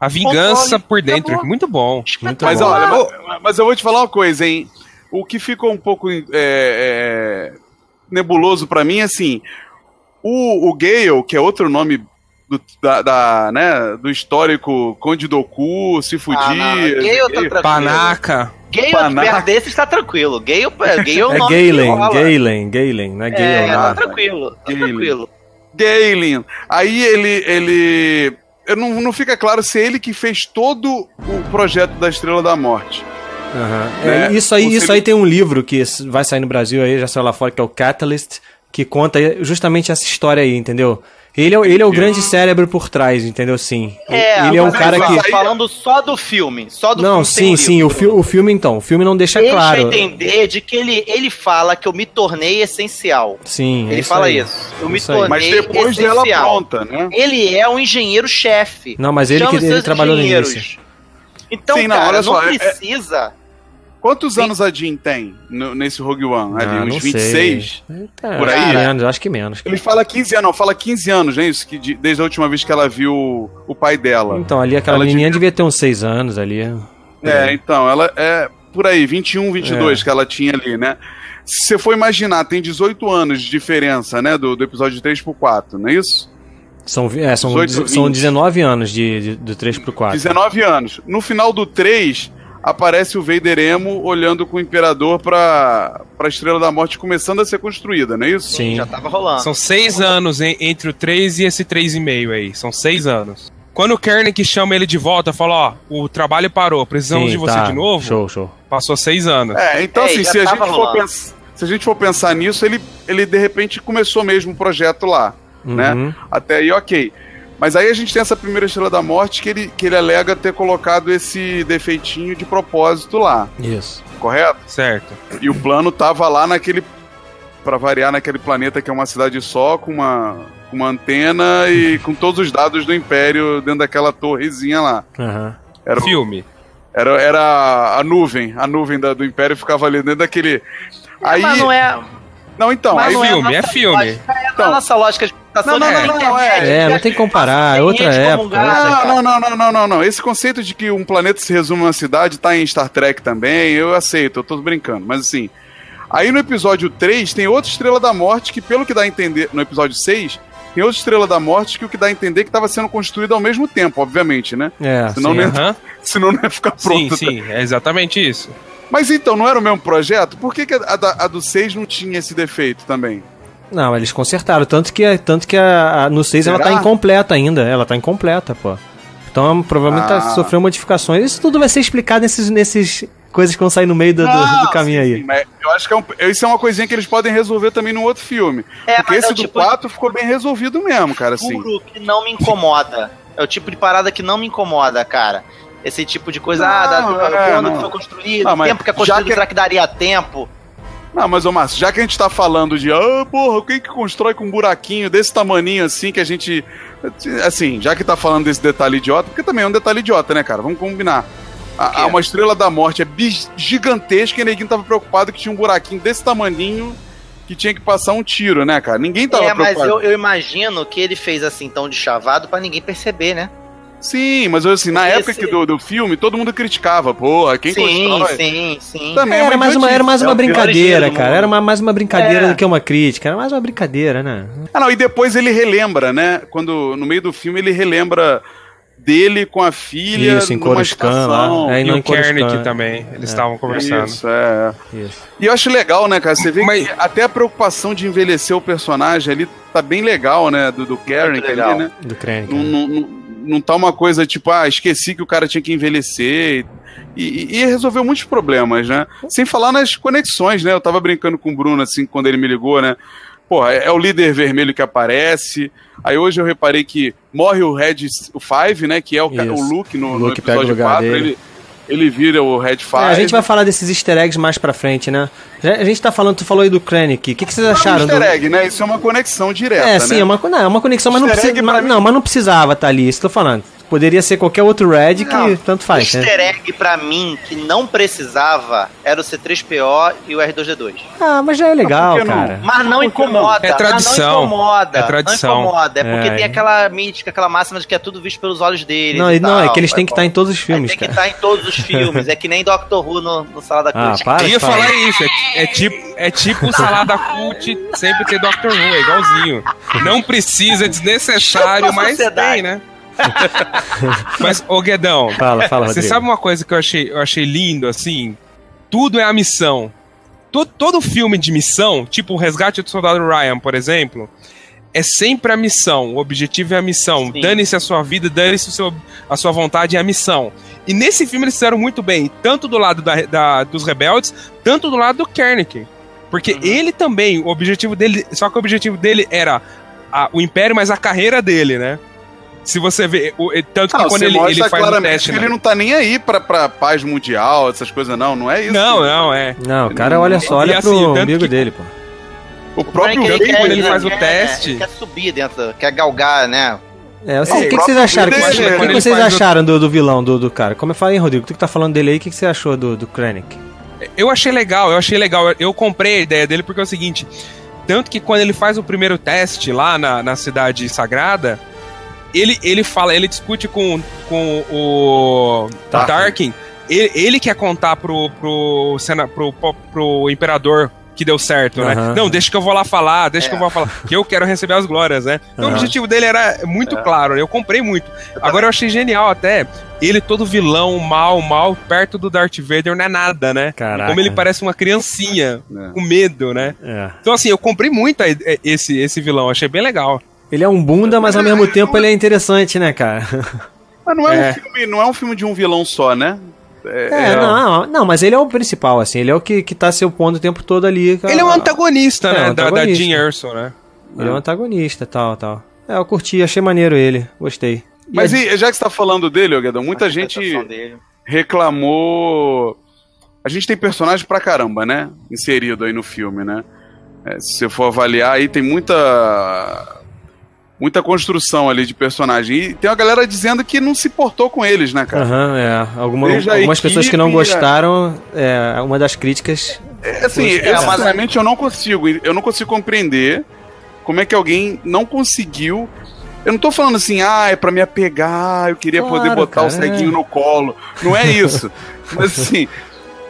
A vingança por dentro, acabou. muito bom. Muito Mas bom. olha, mas, mas eu vou te falar uma coisa, hein? O que ficou um pouco é, é, nebuloso pra mim, assim, o, o Gale, que é outro nome do, da, da, né, do histórico Conde Doku, se fudir. Ah, não, Gale tá tranquilo. Panaca. Gale Panaca. perto desse tá tranquilo. Gale, Gale é o [LAUGHS] É nome que Galen, rola. Galen, Galen, não é Gale É, tá tranquilo, tá Galen. tranquilo. Galen. Aí ele. ele eu não, não fica claro se é ele que fez todo o projeto da Estrela da Morte. Aham. Né? É, isso aí, Ou isso ele- aí tem um livro que vai sair no Brasil aí, já saiu lá fora, que é o Catalyst, que conta justamente essa história aí, entendeu? Ele é, o- ele é o grande cérebro por trás, entendeu? Sim. É, ele é um cara que. Falando só do filme, só do Não, filme. sim, sim, o, fi o filme então. O filme não deixa Deixa claro. entender de que ele, ele fala que eu me tornei essencial. Sim, é Ele isso fala aí. isso. Eu me Isso aí. Mas tornei depois dela essencial. pronta, né? Ele é um engenheiro-chefe. Não, mas ele Chama que- ele trabalhou no início. Então, Sim, não, cara, olha não, só, é- precisa. Quantos Sim. anos a Jean tem no- nesse Rogue One? Ali, Ah, uns não 26? sei. É, Por aí? acho que menos, acho que menos. Ele fala 15 anos, não, fala 15 anos, né? Isso, que de- desde a última vez que ela viu o pai dela. Então, ali aquela Ela menininha devia ter uns seis anos ali. É, então, ela é por aí, 21, 22 É. que ela tinha ali, né? Se você for imaginar, tem 18 anos de diferença, né? Do, do episódio 3 pro 4, não é isso? São, é, são, 18, são 20. 19 anos de, de- do 3 pro 4. 19 anos. No final do 3, aparece o Vader Emo olhando com o Imperador pra, pra Estrela da Morte começando a ser construída, não é isso? Sim. Já tava rolando. São seis anos en- entre o 3 e esse 3,5 aí. São seis anos. Quando o Kernick chama ele de volta, fala, ó, o trabalho parou, precisamos Sim, de você tá. de novo. Show, show. Passou seis anos. É, então É, assim, se a, gente for pens- se a gente for pensar nisso, ele, ele de repente começou mesmo o projeto lá, né? Uhum. Até aí, ok. Mas aí a gente tem essa primeira Estrela da Morte que ele, que ele alega ter colocado esse defeitinho de propósito lá, Isso. correto? Certo. E o plano tava lá naquele. Pra variar, naquele planeta que é uma cidade só, com uma, com uma antena e [LAUGHS] com todos os dados do Império dentro daquela torrezinha lá. Aham. Era, o- Filme. era, era a nuvem, a nuvem da- do Império ficava ali dentro daquele. Aí, Mas não é. não, então, mas aí não filme, a é nossa filme. lógica, é Então. a nossa lógica de Não, não, de não, não, internet, É, não tem que comparar, é outra como um época. Não, não, não, não, não, não, não. Esse conceito de que um planeta se resume a uma cidade tá em Star Trek também, eu aceito, eu tô brincando. Mas assim, aí no episódio 3 tem outra Estrela da Morte que, pelo que dá a entender, no episódio 6, tem outra Estrela da Morte que o que dá a entender é que estava sendo construída ao mesmo tempo, obviamente, né? É, Senão sim. não ia- Aham. [LAUGHS] Senão não ia ficar Sim, pronto. sim, é exatamente isso. Mas então, não era o mesmo projeto? Por que, que a, da- a do 6 não tinha esse defeito também? Não, eles consertaram. Tanto que, tanto que a, a- no 6 ela Será? tá incompleta ainda. Ela tá incompleta, pô. Então provavelmente Ah. tá, sofreu modificações. Isso tudo vai ser explicado nesses, nesses coisas que vão sair no meio do, do- Não, do caminho sim, aí. sim, mas eu acho que é um- isso é uma coisinha que eles podem resolver também num outro filme. É, Porque mas esse é o do tipo 4 ficou bem resolvido mesmo, cara, assim. que não me incomoda. É o tipo de parada que não me incomoda, cara. Esse tipo de coisa, ah, da, Não, do, é, quando não. foi construído, Não, tempo que é já construído, que- será que daria tempo? Não, mas ô Márcio, já que a gente tá falando de, ah, porra, quem que constrói com um buraquinho desse tamaninho assim que a gente. Assim, já que tá falando desse detalhe idiota, porque também é um detalhe idiota, né, cara? Vamos combinar. A, a uma estrela da morte é gigantesca e ninguém tava preocupado que tinha um buraquinho desse tamaninho que tinha que passar um tiro, né, cara? Ninguém tava é, mas preocupado. eu, eu imagino que ele fez assim tão de chavado pra ninguém perceber, né? Sim, mas assim, na Porque época esse- que do, do filme, todo mundo criticava, porra, quem sim, constrói. sim, sim. Também é Era mais, uma, era mais É uma pior brincadeira, cara. Era uma- mais uma brincadeira É. do que uma crítica. Era mais uma brincadeira, né? Ah, não, e depois ele relembra, né? Quando no meio do filme ele relembra dele com a filha Isso, em numa Coruscant lá. É, E não o. Kernick também. Eles estavam conversando. Isso, é. Isso. E eu acho legal, né, cara? Você vê Mas- que até a preocupação de envelhecer o personagem ali tá bem legal, né? Do, do Karen legal. ali, né? Do Krennic. Não, tá uma coisa tipo, ah, esqueci que o cara tinha que envelhecer. E, e- e resolveu muitos problemas, né? Sem falar nas conexões, né? Eu tava brincando com o Bruno, assim, quando ele me ligou, né? Porra, é, é o líder vermelho que aparece. Aí hoje eu reparei que morre o Red o Five, né? Que é o, Isso. o Luke no, O no Luke pega o episódio lugar 4. dele. Ele, ele vira o Red Five. É, a gente vai falar desses easter eggs mais pra frente, né? A gente tá falando, tu falou aí do Krennic. O que, que vocês Não é um acharam easter do. egg, né? Isso é uma conexão direta, É, né? sim, é uma, não, é uma conexão, mas não, precisa, mas, mim- não, mas não precisava estar ali, isso que eu tô falando. Poderia ser qualquer outro Red que Não. tanto faz, né? Easter egg pra mim que não precisava era o C3PO e o R2D2. Ah, mas já é legal, que cara. Mas não incomoda. É tradição. Não incomoda. É tradição. Não incomoda. É porque É. tem aquela mítica, aquela máxima de que é tudo visto pelos olhos deles. Não, não, é que eles têm que É estar em todos os filmes, tem que estar em todos os [LAUGHS] filmes. É que nem Doctor Who no, no Sala da Ah, para Eu ia falar. falar isso, é, é tipo, é tipo salada cult sempre ter Doctor Who, é igualzinho. Não precisa, é desnecessário, mas tem, né? [LAUGHS] mas, ô Guedão, Fala, fala, você Rodrigo. sabe uma coisa que eu achei, eu achei lindo, assim? Tudo é a missão. Todo, todo filme de missão, tipo o Resgate do Soldado Ryan, por exemplo, é sempre a missão. O objetivo é a missão. Dane-se a sua vida, dane-se a sua vontade, é a missão. E nesse filme eles fizeram muito bem, tanto do lado da- da- dos rebeldes, tanto do lado do Kernick. Porque Uhum. ele também, o objetivo dele, só que o objetivo dele era a- o Império, mas a carreira dele, né? Se você vê, o- tanto que Não, quando ele, ele faz o teste. que né? ele não tá nem aí pra, pra paz mundial, essas coisas, não. Não é isso. Não, não, é. Não, o cara olha só, E olha assim, pro umbigo que- dele, pô. O próprio Tanto que quando ele faz o quer- teste- Ele quer subir dentro, quer galgar, né? É, assim, É, o que, que vocês acharam? O que, que- né, que ele vocês faz o- acharam do, do vilão, do, do cara? Como eu falei, Rodrigo, tu que tá falando dele aí, o que, que você achou do, do Krennic? Eu achei legal, eu achei legal. Eu, eu comprei a ideia dele porque é o seguinte: tanto que quando ele faz o primeiro teste lá na, na cidade sagrada, ele, ele fala, ele discute com, com o Tarkin. Tarkin. Ele, ele quer contar pro, pro, sena, pro, pro, pro imperador que deu certo, né? Aham. Não, deixa que eu vou lá falar, deixa É. que eu vou falar, que eu quero receber as glórias, né? Então o Aham. objetivo dele era muito claro, né? Eu comprei muito. Agora eu achei genial até ele todo vilão, mal, mal, perto do Darth Vader não é nada, né? Caraca. Como ele parece uma criancinha, É. com medo, né? É. Então assim, eu comprei muito esse, esse vilão, achei bem legal. Ele é um bunda, mas ao mesmo tempo ele é interessante, né, cara? [LAUGHS] Mas não é, É. Um filme, não é um filme de um vilão só, né? É, não, não, mas ele é o principal, assim. Ele é o que, que tá se opondo o tempo todo ali. Ele é um antagonista, É, né? um da, da antagonista. Jean Erso, né? Ele é um antagonista, tal, tal. É, eu curti, achei maneiro ele. Gostei. E Mas a- e, já que você tá falando dele, ô Guedão, muita A gente reclamou. A gente tem personagem pra caramba, né? Inserido aí no filme, né? É, se você for avaliar aí, tem muita. Muita construção ali de personagem. E tem uma galera dizendo que não se portou com eles, né, cara? Aham, é. Alguma- algumas pessoas que não equipe, gostaram, é, uma das críticas. É, assim, É, eu, sinceramente eu não consigo, eu não consigo compreender como é que alguém não conseguiu. Eu não tô falando assim, ah, é pra me apegar, eu queria Claro, poder botar cara, o ceguinho é. no colo. Não é isso. [LAUGHS] Mas assim,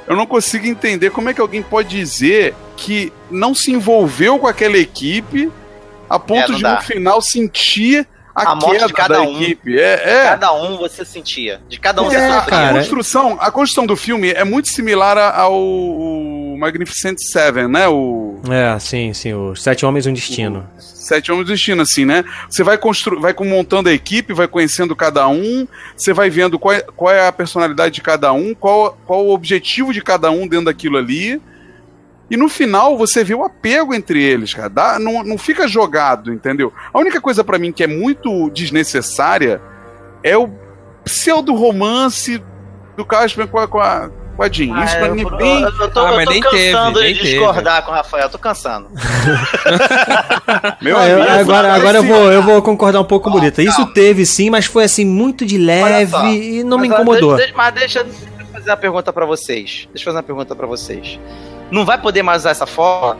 eu não consigo entender como é que alguém pode dizer que não se envolveu com aquela equipe a ponto É, de dá. no final sentir a, A morte queda de cada da um. equipe. É, é. Cada um você sentia. De cada um você É, sofria. a cara. construção, a construção do filme é muito similar a- ao, Magnificent Seven, né? O É, sim, sim. Os Sete Homens e um Destino. Sete Homens do Destino, assim, né? Você vai constru vai com- montando a equipe, vai conhecendo cada um, você vai vendo qual é, qual é a personalidade de cada um, qual, qual o objetivo de cada um dentro daquilo ali. E no final você vê o apego entre eles, cara. Dá- não, não fica jogado, entendeu? A única coisa pra mim que é muito desnecessária é o pseudo-romance do Casper com a, com a, com a Jean. Isso Ah, pra eu, mim é eu, bem. eu tô, Ah, eu mas tô nem cansando teve, nem de teve. discordar com o Rafael, tô cansando. [LAUGHS] Meu Ah, eu- amigo, agora agora eu, vou, eu vou concordar um pouco, Ó, Bonita. Isso teve sim, mas foi assim, muito de leve e não me Mas, incomodou. Deixa, mas deixa, deixa eu fazer uma pergunta pra vocês. Deixa eu fazer uma pergunta pra vocês. Não vai poder mais usar essa forma?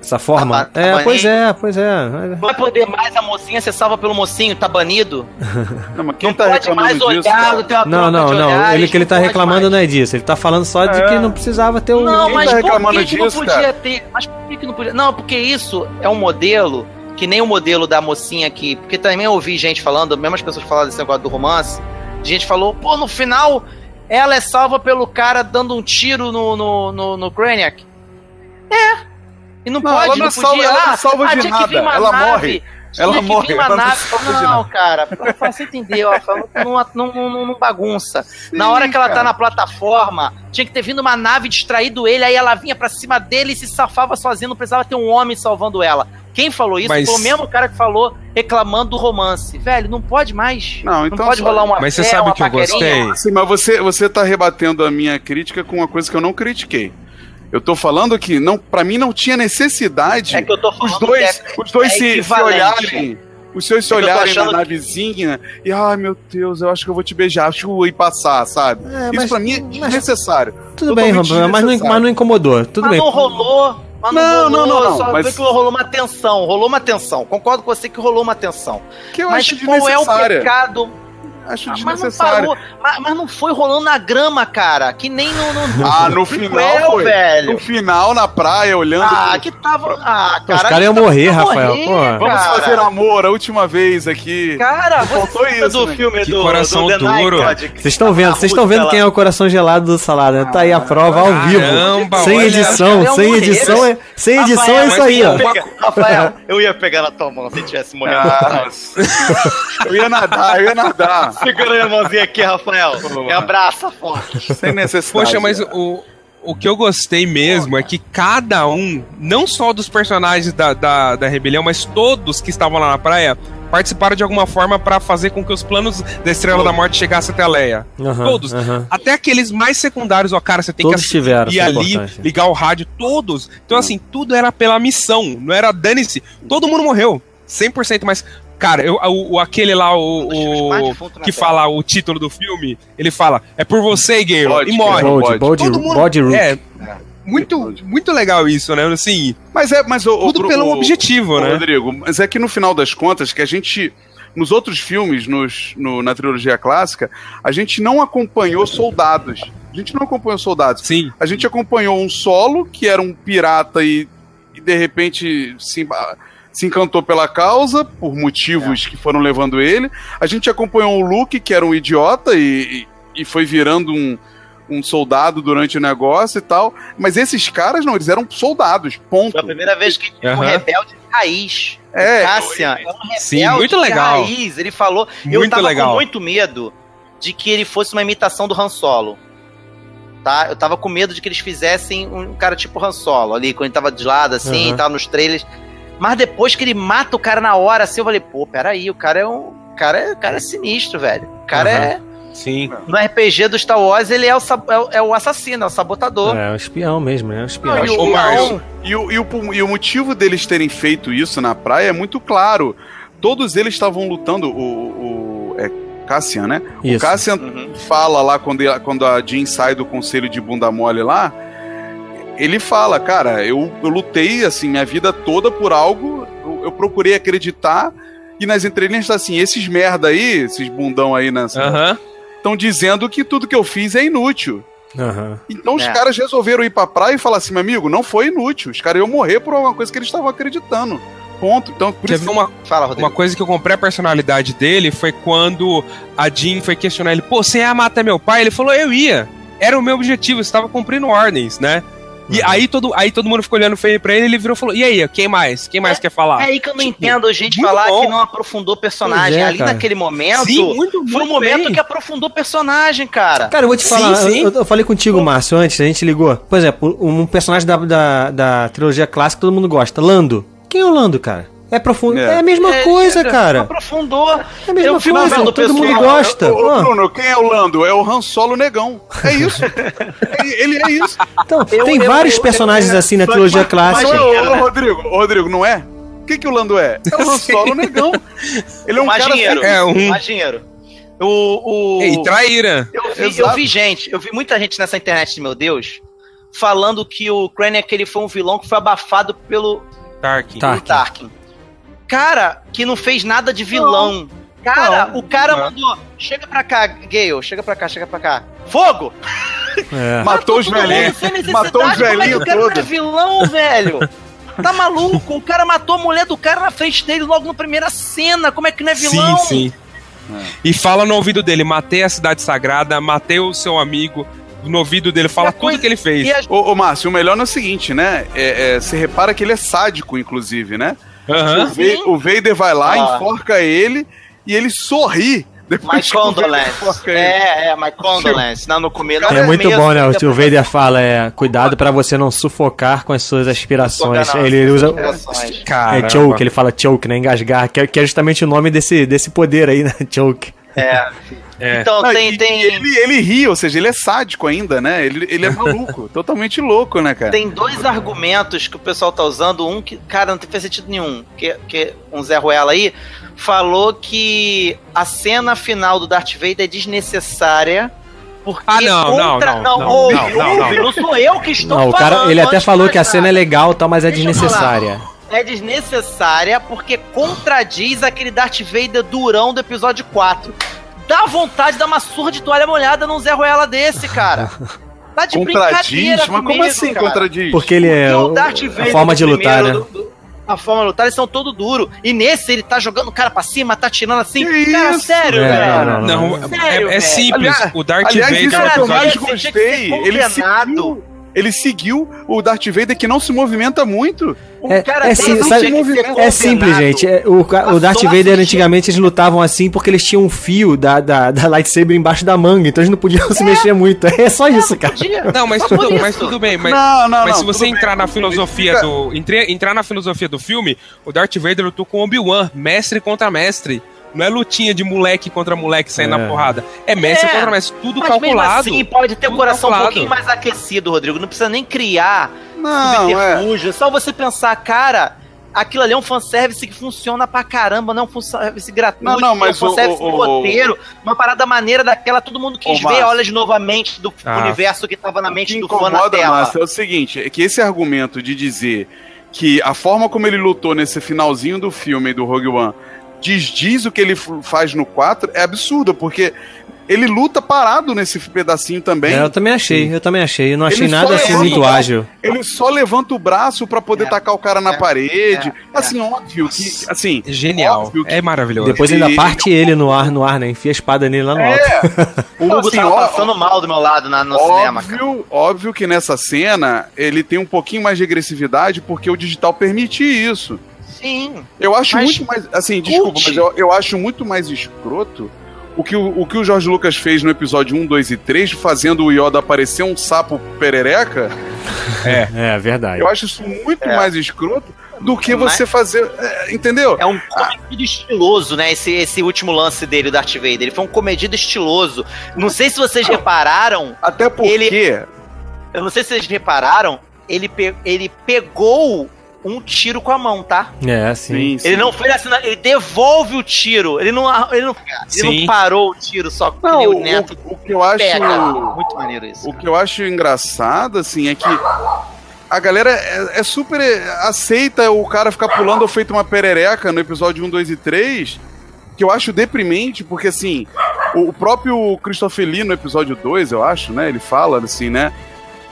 Essa forma. Tá- tá é, banido? pois é, pois é. Não vai poder mais a mocinha ser salva pelo mocinho, tá banido? [LAUGHS] Não, mas quem Não tá pode mais reclamando disso? olhar, tem uma Não, não, de não. olhares, Ele que ele tá reclamando mais. não é disso. Ele tá falando só de É. que não precisava ter o. Não, mas tá por que, que não podia cara? ter? Mas por que, que não podia? Não, porque isso é um modelo que nem o modelo da mocinha aqui. Porque também eu ouvi gente falando, mesmo as pessoas falando desse negócio do romance, gente falou, pô, no final ela é salva pelo cara dando um tiro no, no, no, no. É. E não, Não, pode, ela não não salva- podia. ela não salva ah, de nada, ela nave, morre. Ela morre, ela não nave. Não, cara, você entendeu? Rafael, Não, não, não, não, bagunça. Na hora que ela tá cara. na plataforma, tinha que ter vindo uma nave distraído ele, aí ela vinha pra cima dele e se safava sozinha, não precisava ter um homem salvando ela. Quem falou isso Mas- foi o mesmo cara que falou reclamando do romance. Velho, não pode mais. Não, então pode só- rolar uma Mas você fé, sabe uma que eu gostei? Sim, mas você, você tá rebatendo a minha crítica com uma coisa que eu não critiquei. Eu tô falando que não, para mim não tinha necessidade É que eu tô falando os dois, que é- os dois é se, se olharem, os seus se É olharem na que- navezinha e ai meu Deus, eu acho que eu vou te beijar, acho e passar, sabe? É, Isso mas- pra mim é mas- desnecessário. Tudo bem, totalmente Rafael, mas não, mas não incomodou. Tudo mas bem. não rolou. Mas não, Não, rolou, não, não, não, Só mas- que rolou uma tensão. Rolou uma tensão. Concordo com você que rolou uma tensão. Que eu mas acho qual é o pecado? Acho Ah, mas não desnecessário. parou. Mas, mas não foi rolando na grama, cara. Que nem no. no Ah, no prequel, final foi. velho. No final, na praia, olhando. Ah, que tava. Ah, Os cara. caras iam morrer, Rafael, morrer, pô. Vamos fazer amor a última vez aqui. Cara, Faltou isso, do né? filme Que do, coração do duro. Vocês estão vendo, vocês estão vendo quem é o coração gelado do salada, né? Tá aí a prova ao vivo. Caramba, Sem edição, sem morrer, edição é, sem edição é isso aí, ó. Rafael, [LAUGHS] eu ia pegar na tua mão se tivesse morrendo. Ah, eu ia nadar, eu ia nadar. Segura minha mãozinha aqui, Rafael. Me abraça forte. Sem necessidade. Poxa, mas o, o que eu gostei mesmo é que cada um, não só dos personagens da, da, da rebelião, mas todos que estavam lá na praia, participaram de alguma forma pra fazer com que os planos da Estrela da Morte chegassem até a Leia. Aham, todos. aham. Até aqueles mais secundários, ó, cara, você tem Todos que ir é ali, ligar o rádio, todos. Então, assim, tudo era pela missão, não era dane-se. Todo mundo morreu, 100%, mas, cara, eu, o, o- aquele lá, o, o que fala o título do filme, ele fala, é por você, Gale, Bode, e morre. Gale. Bode, bode, Todo mundo- bode rook. É, muito, muito legal isso, né? Assim, Mas é, mas o, tudo o, pelo o- objetivo, né? Rodrigo, mas é que no final das contas, que a gente. Nos outros filmes, nos, no- na trilogia clássica, a gente não acompanhou soldados. A gente não acompanhou soldados. Sim. A gente acompanhou um solo, que era um pirata e, e de repente se, se encantou pela causa, por motivos que foram levando ele. A gente acompanhou o Luke, que era um idiota e, e, foi virando um, um soldado durante o negócio e tal. Mas esses caras não, eles eram soldados, ponto. Foi a primeira vez que um Aham. rebelde raiz. É, Cassian é um rebelde Sim, muito legal. raiz. Ele falou. eu Muito tava legal. com muito medo de que ele fosse uma imitação do Han Solo. Tá? Eu tava com medo de que eles fizessem um cara tipo Han Solo ali, quando ele tava de lado, assim, Aham. tava nos trailers. Mas depois que ele mata o cara na hora, assim, eu falei, pô, peraí, o cara é um. O cara é, o cara é sinistro, velho. O cara Aham. é. Sim. No RPG do Star Wars, ele é o, é o, é o assassino, é o sabotador. É, um espião mesmo, né? Um espião. Não, e, o, Márcio. e, o, e, o, e o motivo deles terem feito isso na praia é muito claro. Todos eles estavam lutando. O, o é Cassian, né? O Isso. Cassian Uhum. fala lá quando, quando a Jean sai do conselho de bunda mole lá. Ele fala, cara, eu, eu lutei assim minha vida toda por algo, eu, eu procurei acreditar. E nas entrelinhas tá assim, esses merda aí, esses bundão aí nessa, Aham. estão dizendo que tudo que eu fiz é inútil. Aham. Então os É. caras resolveram ir pra praia e falar assim, meu amigo, não foi inútil. Os caras iam morrer por alguma coisa que eles estavam acreditando. Ponto. Então, por Quer isso uma, Fala, Rodrigo. uma coisa que eu comprei a personalidade dele foi quando a Jean foi questionar ele, pô, você ia matar meu pai? Ele falou, eu ia. Era o meu objetivo, eu estava cumprindo ordens, né? E Uhum. aí, todo, aí todo mundo ficou olhando feio pra ele, ele virou e falou, e aí, quem mais? Quem mais quer falar? É aí que eu não Tipo, entendo a gente muito falar bom. que não aprofundou o personagem. É, Ali cara. naquele momento, Sim, muito, foi um muito momento bem. que aprofundou o personagem, cara. Cara, eu vou te Sim, falar, sim. Eu, eu falei contigo, Márcio, antes, a gente ligou. Por exemplo, um personagem da, da, da trilogia clássica que todo mundo gosta, Lando. Quem é o Lando, cara? É profundo. É, É. a mesma É, coisa, chega, cara. Aprofundou. É a mesma eu coisa, todo mundo pessoal- gosta. Ô, ô, Pô, Bruno, quem é o Lando? É o Han Solo negão. É isso. É- ele é isso. então, eu- tem eu- vários eu- personagens eu- assim na trilogia mas- clássica. Mas, ô? Rodrigo, ô, Rodrigo, não é? O que, que o Lando é? É o Han Solo [LAUGHS] negão. Ele é um Mais cara... dinheiro. É, um- Mais dinheiro. O, o... Ei, traíra. Eu vi, eu vi gente, eu vi muita gente nessa internet, meu Deus, falando que o Krennic ele foi um vilão que foi abafado pelo, Tarkin. Pelo Tarkin. Cara, que não fez nada de vilão. Cara, o cara Não. mandou. Chega pra cá, Gale, chega pra cá, chega pra cá. Fogo! É. Matou os mundo velhinhos. Matou os como é velhinhos o cara não é vilão, velho? Tá maluco? O cara matou a mulher do cara na frente dele logo na primeira cena. Como é que não é vilão? Sim, sim. E fala no ouvido dele, matei a cidade sagrada, matei o seu amigo. No ouvido dele, fala tudo coisa- que ele fez. E a- Ô, ô, Márcio, o melhor é o seguinte, né? É, é, você repara que ele é sádico, inclusive, né? Aham. O, Va- o Vader vai lá, Ah. enforca ele e ele sorri. Depois Vader condolence. É, é, my condolence. Não, no começo. É muito mesmo, bom, né? O Vader fala, é, cuidado pra você não sufocar com as suas aspirações. Não, ele usa aspirações. É choke, ele fala choke, né? Engasgar, que é, que é justamente o nome desse, desse poder aí, né? [LAUGHS] Choke. É. É. Então Não, tem, e- tem, ele, ele ri, ou seja, ele é sádico ainda, né? Ele, ele é [LAUGHS] maluco, totalmente louco, né, cara? tem dois argumentos que o pessoal tá usando. Um que, cara, não tem sentido nenhum. Que, que um Zé Ruela aí falou que a cena final do Darth Vader é desnecessária. Porque Ah, não, não, contra... não, não, ouve, não, não, ouve, não sou eu que estou Não, o falando. cara, ele até falou que a cena é legal, tal, mas é Deixa eu desnecessária. É desnecessária porque contradiz aquele Darth Vader durão do episódio 4. Dá vontade de dar uma surra de toalha molhada num Zé Ruela desse, cara. [LAUGHS] Tá de Contradiz? brincadeira Mas como assim cara. contradiz? Porque ele é Porque o- Darth a Vader forma do de lutar, né? do- do- a forma de lutar, eles são todo duro. E nesse ele tá jogando o cara pra cima, tá tirando assim. Que cara, isso? sério, É, velho. não, não, Não, Sério, é, é simples. Aliás- o Darth aliás, Vader isso é o que eu Cara, mais gostei. Ele condenado. seguiu, ele seguiu o Darth Vader que não se movimenta muito. O É, cara é sim- sabe- ser É simples, gente. É, O, o Darth Vader, antigamente, eles lutavam assim porque eles tinham um fio da, da, da lightsaber embaixo da manga, então eles não podiam se mexer muito. É só isso, cara. Podia. Não, mas Só tudo, mas tudo bem. Mas, não, não, mas não. se você tudo bem. entrar na filosofia Fica- do. entre- entrar na filosofia do filme, o Darth Vader lutou com Obi-Wan, mestre contra mestre. Não é lutinha de moleque contra moleque saindo É. na porrada. É mestre É, contra mestre. Tudo Mas calculado. mesmo assim, pode ter o coração calculado. um pouquinho mais aquecido, Rodrigo. Não precisa nem criar Não, subterfúgio. É só você pensar, cara, aquilo ali é um fanservice que funciona pra caramba, não é um fanservice gratuito, Não, não, mas é um fanservice o- o- do roteiro, uma parada maneira daquela, todo mundo quis ver, Márcio. olha de novo a mente do Ah. universo que tava na O mente do fã na tela. Márcio, é o seguinte, é que esse argumento de dizer que a forma como ele lutou nesse finalzinho do filme do Rogue One desdiz o que ele faz no 4 é absurdo, porque ele luta parado nesse pedacinho também. É, eu também achei, eu também achei. Eu não achei Ele nada assim muito braço. ágil. Ele só levanta o braço pra poder É. tacar o cara na É. parede. É. Assim, óbvio que. Assim, Genial. Óbvio que- É maravilhoso. Depois ainda parte ele no ar, no ar, né? Enfia a espada nele lá no alto. [LAUGHS] É, O Hugo assim, tava ó- passando mal do meu lado na, no cinema, cara. óbvio, óbvio que nessa cena ele tem um pouquinho mais de agressividade porque o digital permite isso. Sim. Eu acho Mas- muito mais. Assim, desculpa, Cult. mas eu, eu acho muito mais escroto o que o, o que o Jorge Lucas fez no episódio 1, 2 e 3, fazendo o Yoda aparecer um sapo perereca. [LAUGHS] É, verdade. Eu acho isso muito É. mais escroto do que Mas- você fazer. é, entendeu? É um comedido estiloso, né? Esse, esse último lance dele, o Darth Vader. Ele foi um comedido estiloso. Não sei se vocês repararam. Até porque. Ele- Eu não sei se vocês repararam. Ele, pe- ele pegou um tiro com a mão, tá? É, sim. Sim, sim. Ele não fez assim, ele devolve o tiro. Ele não, ele não, ele não parou o tiro só que Não, o, Neto o- o que eu acho. pega. Muito maneiro isso. O que eu acho engraçado, assim, é que a galera é, é super aceita o cara ficar pulando ou feito uma perereca no episódio 1, 2 e 3, que eu acho deprimente, porque assim, o, o próprio Christopher Lee no episódio 2, eu acho, né, ele fala assim, né,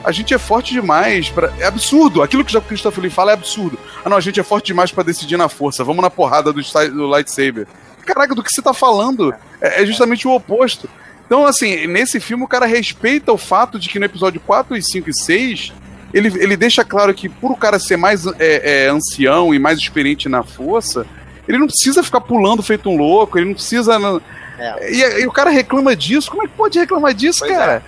a gente é forte demais pra... É absurdo, aquilo que o Christopher Lee fala é absurdo. Ah não, a gente é forte demais pra decidir na força, vamos na porrada do, do lightsaber. Caraca, do que você tá falando? É, é justamente o oposto. Então, assim, nesse filme o cara respeita o fato de que no episódio 4, e 5 e 6, ele, ele deixa claro que por o cara ser mais é, é, ancião e mais experiente na força, ele não precisa ficar pulando feito um louco, ele não precisa. É. E, e o cara reclama disso. Como é que pode reclamar disso, Pois cara?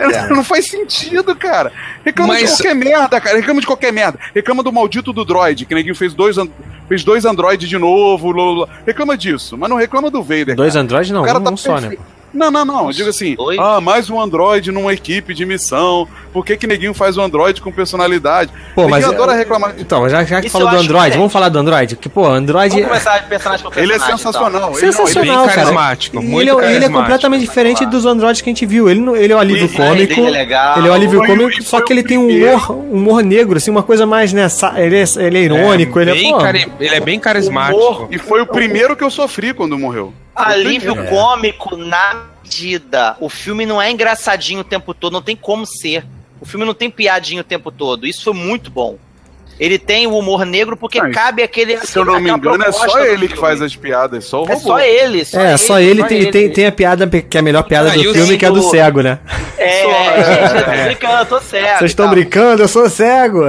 É. Não faz sentido, cara. Reclama de Mas- qualquer merda, cara. Reclama de qualquer merda. Reclama do maldito do droid, que neguinho fez dois, an- fez dois androides de novo. lô, lô. Reclama disso, mas não reclama do Vader. Dois cara. Android não, O cara um, tá um só, né? Não, não, não. Eu digo assim, Dois? ah, mais um Android numa equipe de missão. Por que que neguinho faz um Android com personalidade? Pô, mas. Neguinho adora reclamar. Então, já, já que Isso falou eu do Android, diferente. vamos falar do Android? Que, pô, Android. Vamos começar de personagem por Ele é personagem. sensacional. Ele, Sensacional. não, Bem Não, cara. carismático, Ele, muito é, ele é carismático. completamente diferente dos Androids que a gente viu. Ele, não- ele é o alívio Sim, cômico. ele é legal. Ele é o alívio Foi- cômico, só que ele tem um humor, um humor negro, assim, uma coisa mais, né? Ele é, ele é irônico, ele é. bem Pô, cari- Ele é bem carismático. Humor, e foi o primeiro que eu sofri quando morreu. Alívio É. cômico na medida. O filme não é engraçadinho o tempo todo, não tem como ser. O filme não tem piadinho o tempo todo. Isso foi muito bom. Ele tem o humor negro porque Mas, cabe aquele. Se eu não me engano, é só ele que faz as piadas, só o É robô. só ele. Só É, só ele, só tem, Tem, tem a piada que é a melhor piada Ah, do filme, que é a do cego, né? É, Só- gente, eu tô brincando, eu tô cego. Vocês estão brincando, eu sou cego.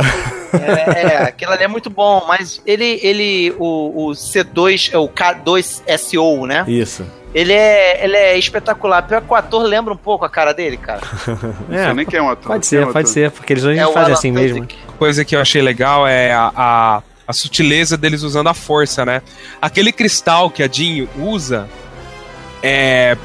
É, é, aquilo ali é muito bom, mas ele, ele o, o C2, é o K2SO, né? Isso. Ele é, ele é espetacular. Pior que o ator lembra um pouco a cara dele, cara. É, nem quem é um ator. pode é ser, um pode ator? ser, porque eles hoje É fazem assim Tudyk. mesmo. Coisa que eu achei legal é a, a, a sutileza deles usando a força, né? Aquele cristal que a Jean usa é.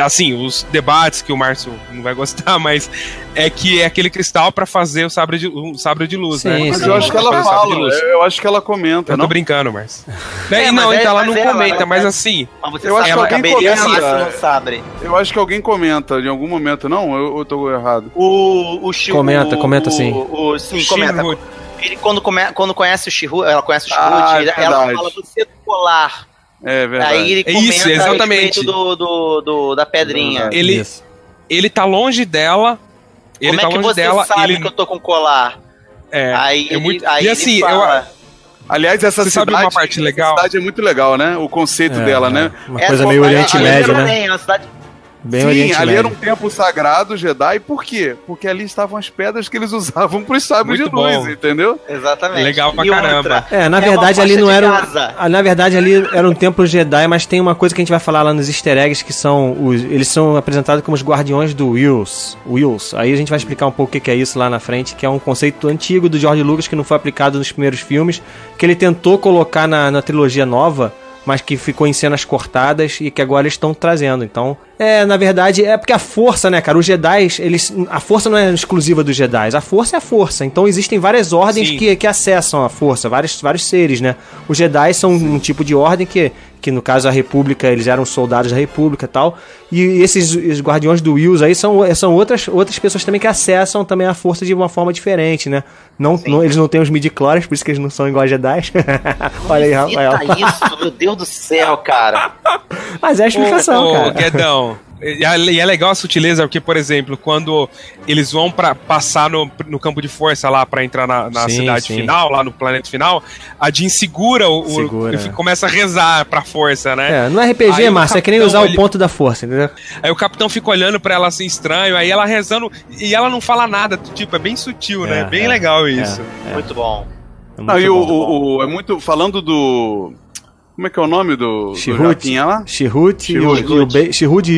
Assim, os debates que o Márcio não vai gostar, [LAUGHS] mas é que é aquele cristal pra fazer o sabre de, o sabre de luz, Sim, né? sim. Mas eu acho que ela Fazer o sabre de fala, luz. eu acho que ela comenta, Eu tô não? brincando, Márcio. [LAUGHS] É, É, não, é- então ela mas não é, comenta, ela- mas assim, Mas você Eu sabe acho que alguém comenta, é. Eu acho que alguém comenta em algum momento, não? Eu, eu tô errado. O, o Shihu, Comenta, comenta o, sim. O, sim, comenta. Ele, quando, come, quando conhece o Shihu, ela conhece o Shihu, Ah, é ela verdade. fala você colar. É verdade. Aí ele É comenta isso, exatamente. do, do, do- da pedrinha. Verdade. ele, Isso. ele tá longe dela. Ele Como tá é que longe você dela. sabe ele, que eu tô com colar? é, aí é ele, muito- aí e ele assim, fala, Aliás, essa Você cidade, sabe uma parte legal? cidade é muito legal, né? O conceito É, dela, é. né? Uma coisa meio Oriente Médio, né? também, é uma cidade Bem Sim, Oriente ali Médio. era um templo sagrado Jedi. Por quê? Porque ali estavam as pedras que eles [LAUGHS] usavam pros sabres Muito de luz, bom. entendeu? Exatamente. Legal pra E outra, caramba. É, na É verdade ali não era. um- ah, Na verdade ali era um templo Jedi, mas tem uma coisa que a gente vai falar lá nos easter eggs que são os. Eles são apresentados como os guardiões do Wills. Wills. Aí a gente vai explicar um pouco o que que é isso lá na frente, que é um conceito antigo do George Lucas que não foi aplicado nos primeiros filmes, que ele tentou colocar na, na trilogia nova. Mas que ficou em cenas cortadas e que agora estão trazendo. Então, é, na verdade, é porque a força, né, cara? Os Jedi, eles. A força não é exclusiva dos Jedi. A força é a força. Então existem várias ordens Sim. que, que acessam a força, vários, vários seres, né? Os Jedi são um tipo de ordem que, que, no caso, a República, eles eram soldados da República e tal. E esses os guardiões do Wills aí são, são outras, outras pessoas também que acessam também a força de uma forma diferente, né? Não, não- eles não têm os midi-chlorians, por isso que eles não são igual a Jedi. [LAUGHS] Olha aí, Rafael. isso, meu Deus do céu, cara. Mas é a explicação, Ô, cara. Guedão, E é, e é legal a sutileza, porque, por exemplo, quando eles vão para passar no, no campo de força lá para entrar na, na Sim, cidade sim. final, lá no planeta final, a Jean segura o. o- Segura. e começa a rezar pra força, né? É, no RPG, Aí o Márcio, é que nem usar ele- o ponto da força, entendeu? Aí o capitão fica olhando pra ela assim estranho, aí ela rezando e ela não fala nada, tipo, é bem sutil, né? É, Bem é, legal isso. É, Muito bom. é Não, muito e o, o- o- é muito. Falando do. Como é que é o nome do, do Chihut. Japinha lá? Chihut e o, Chihut.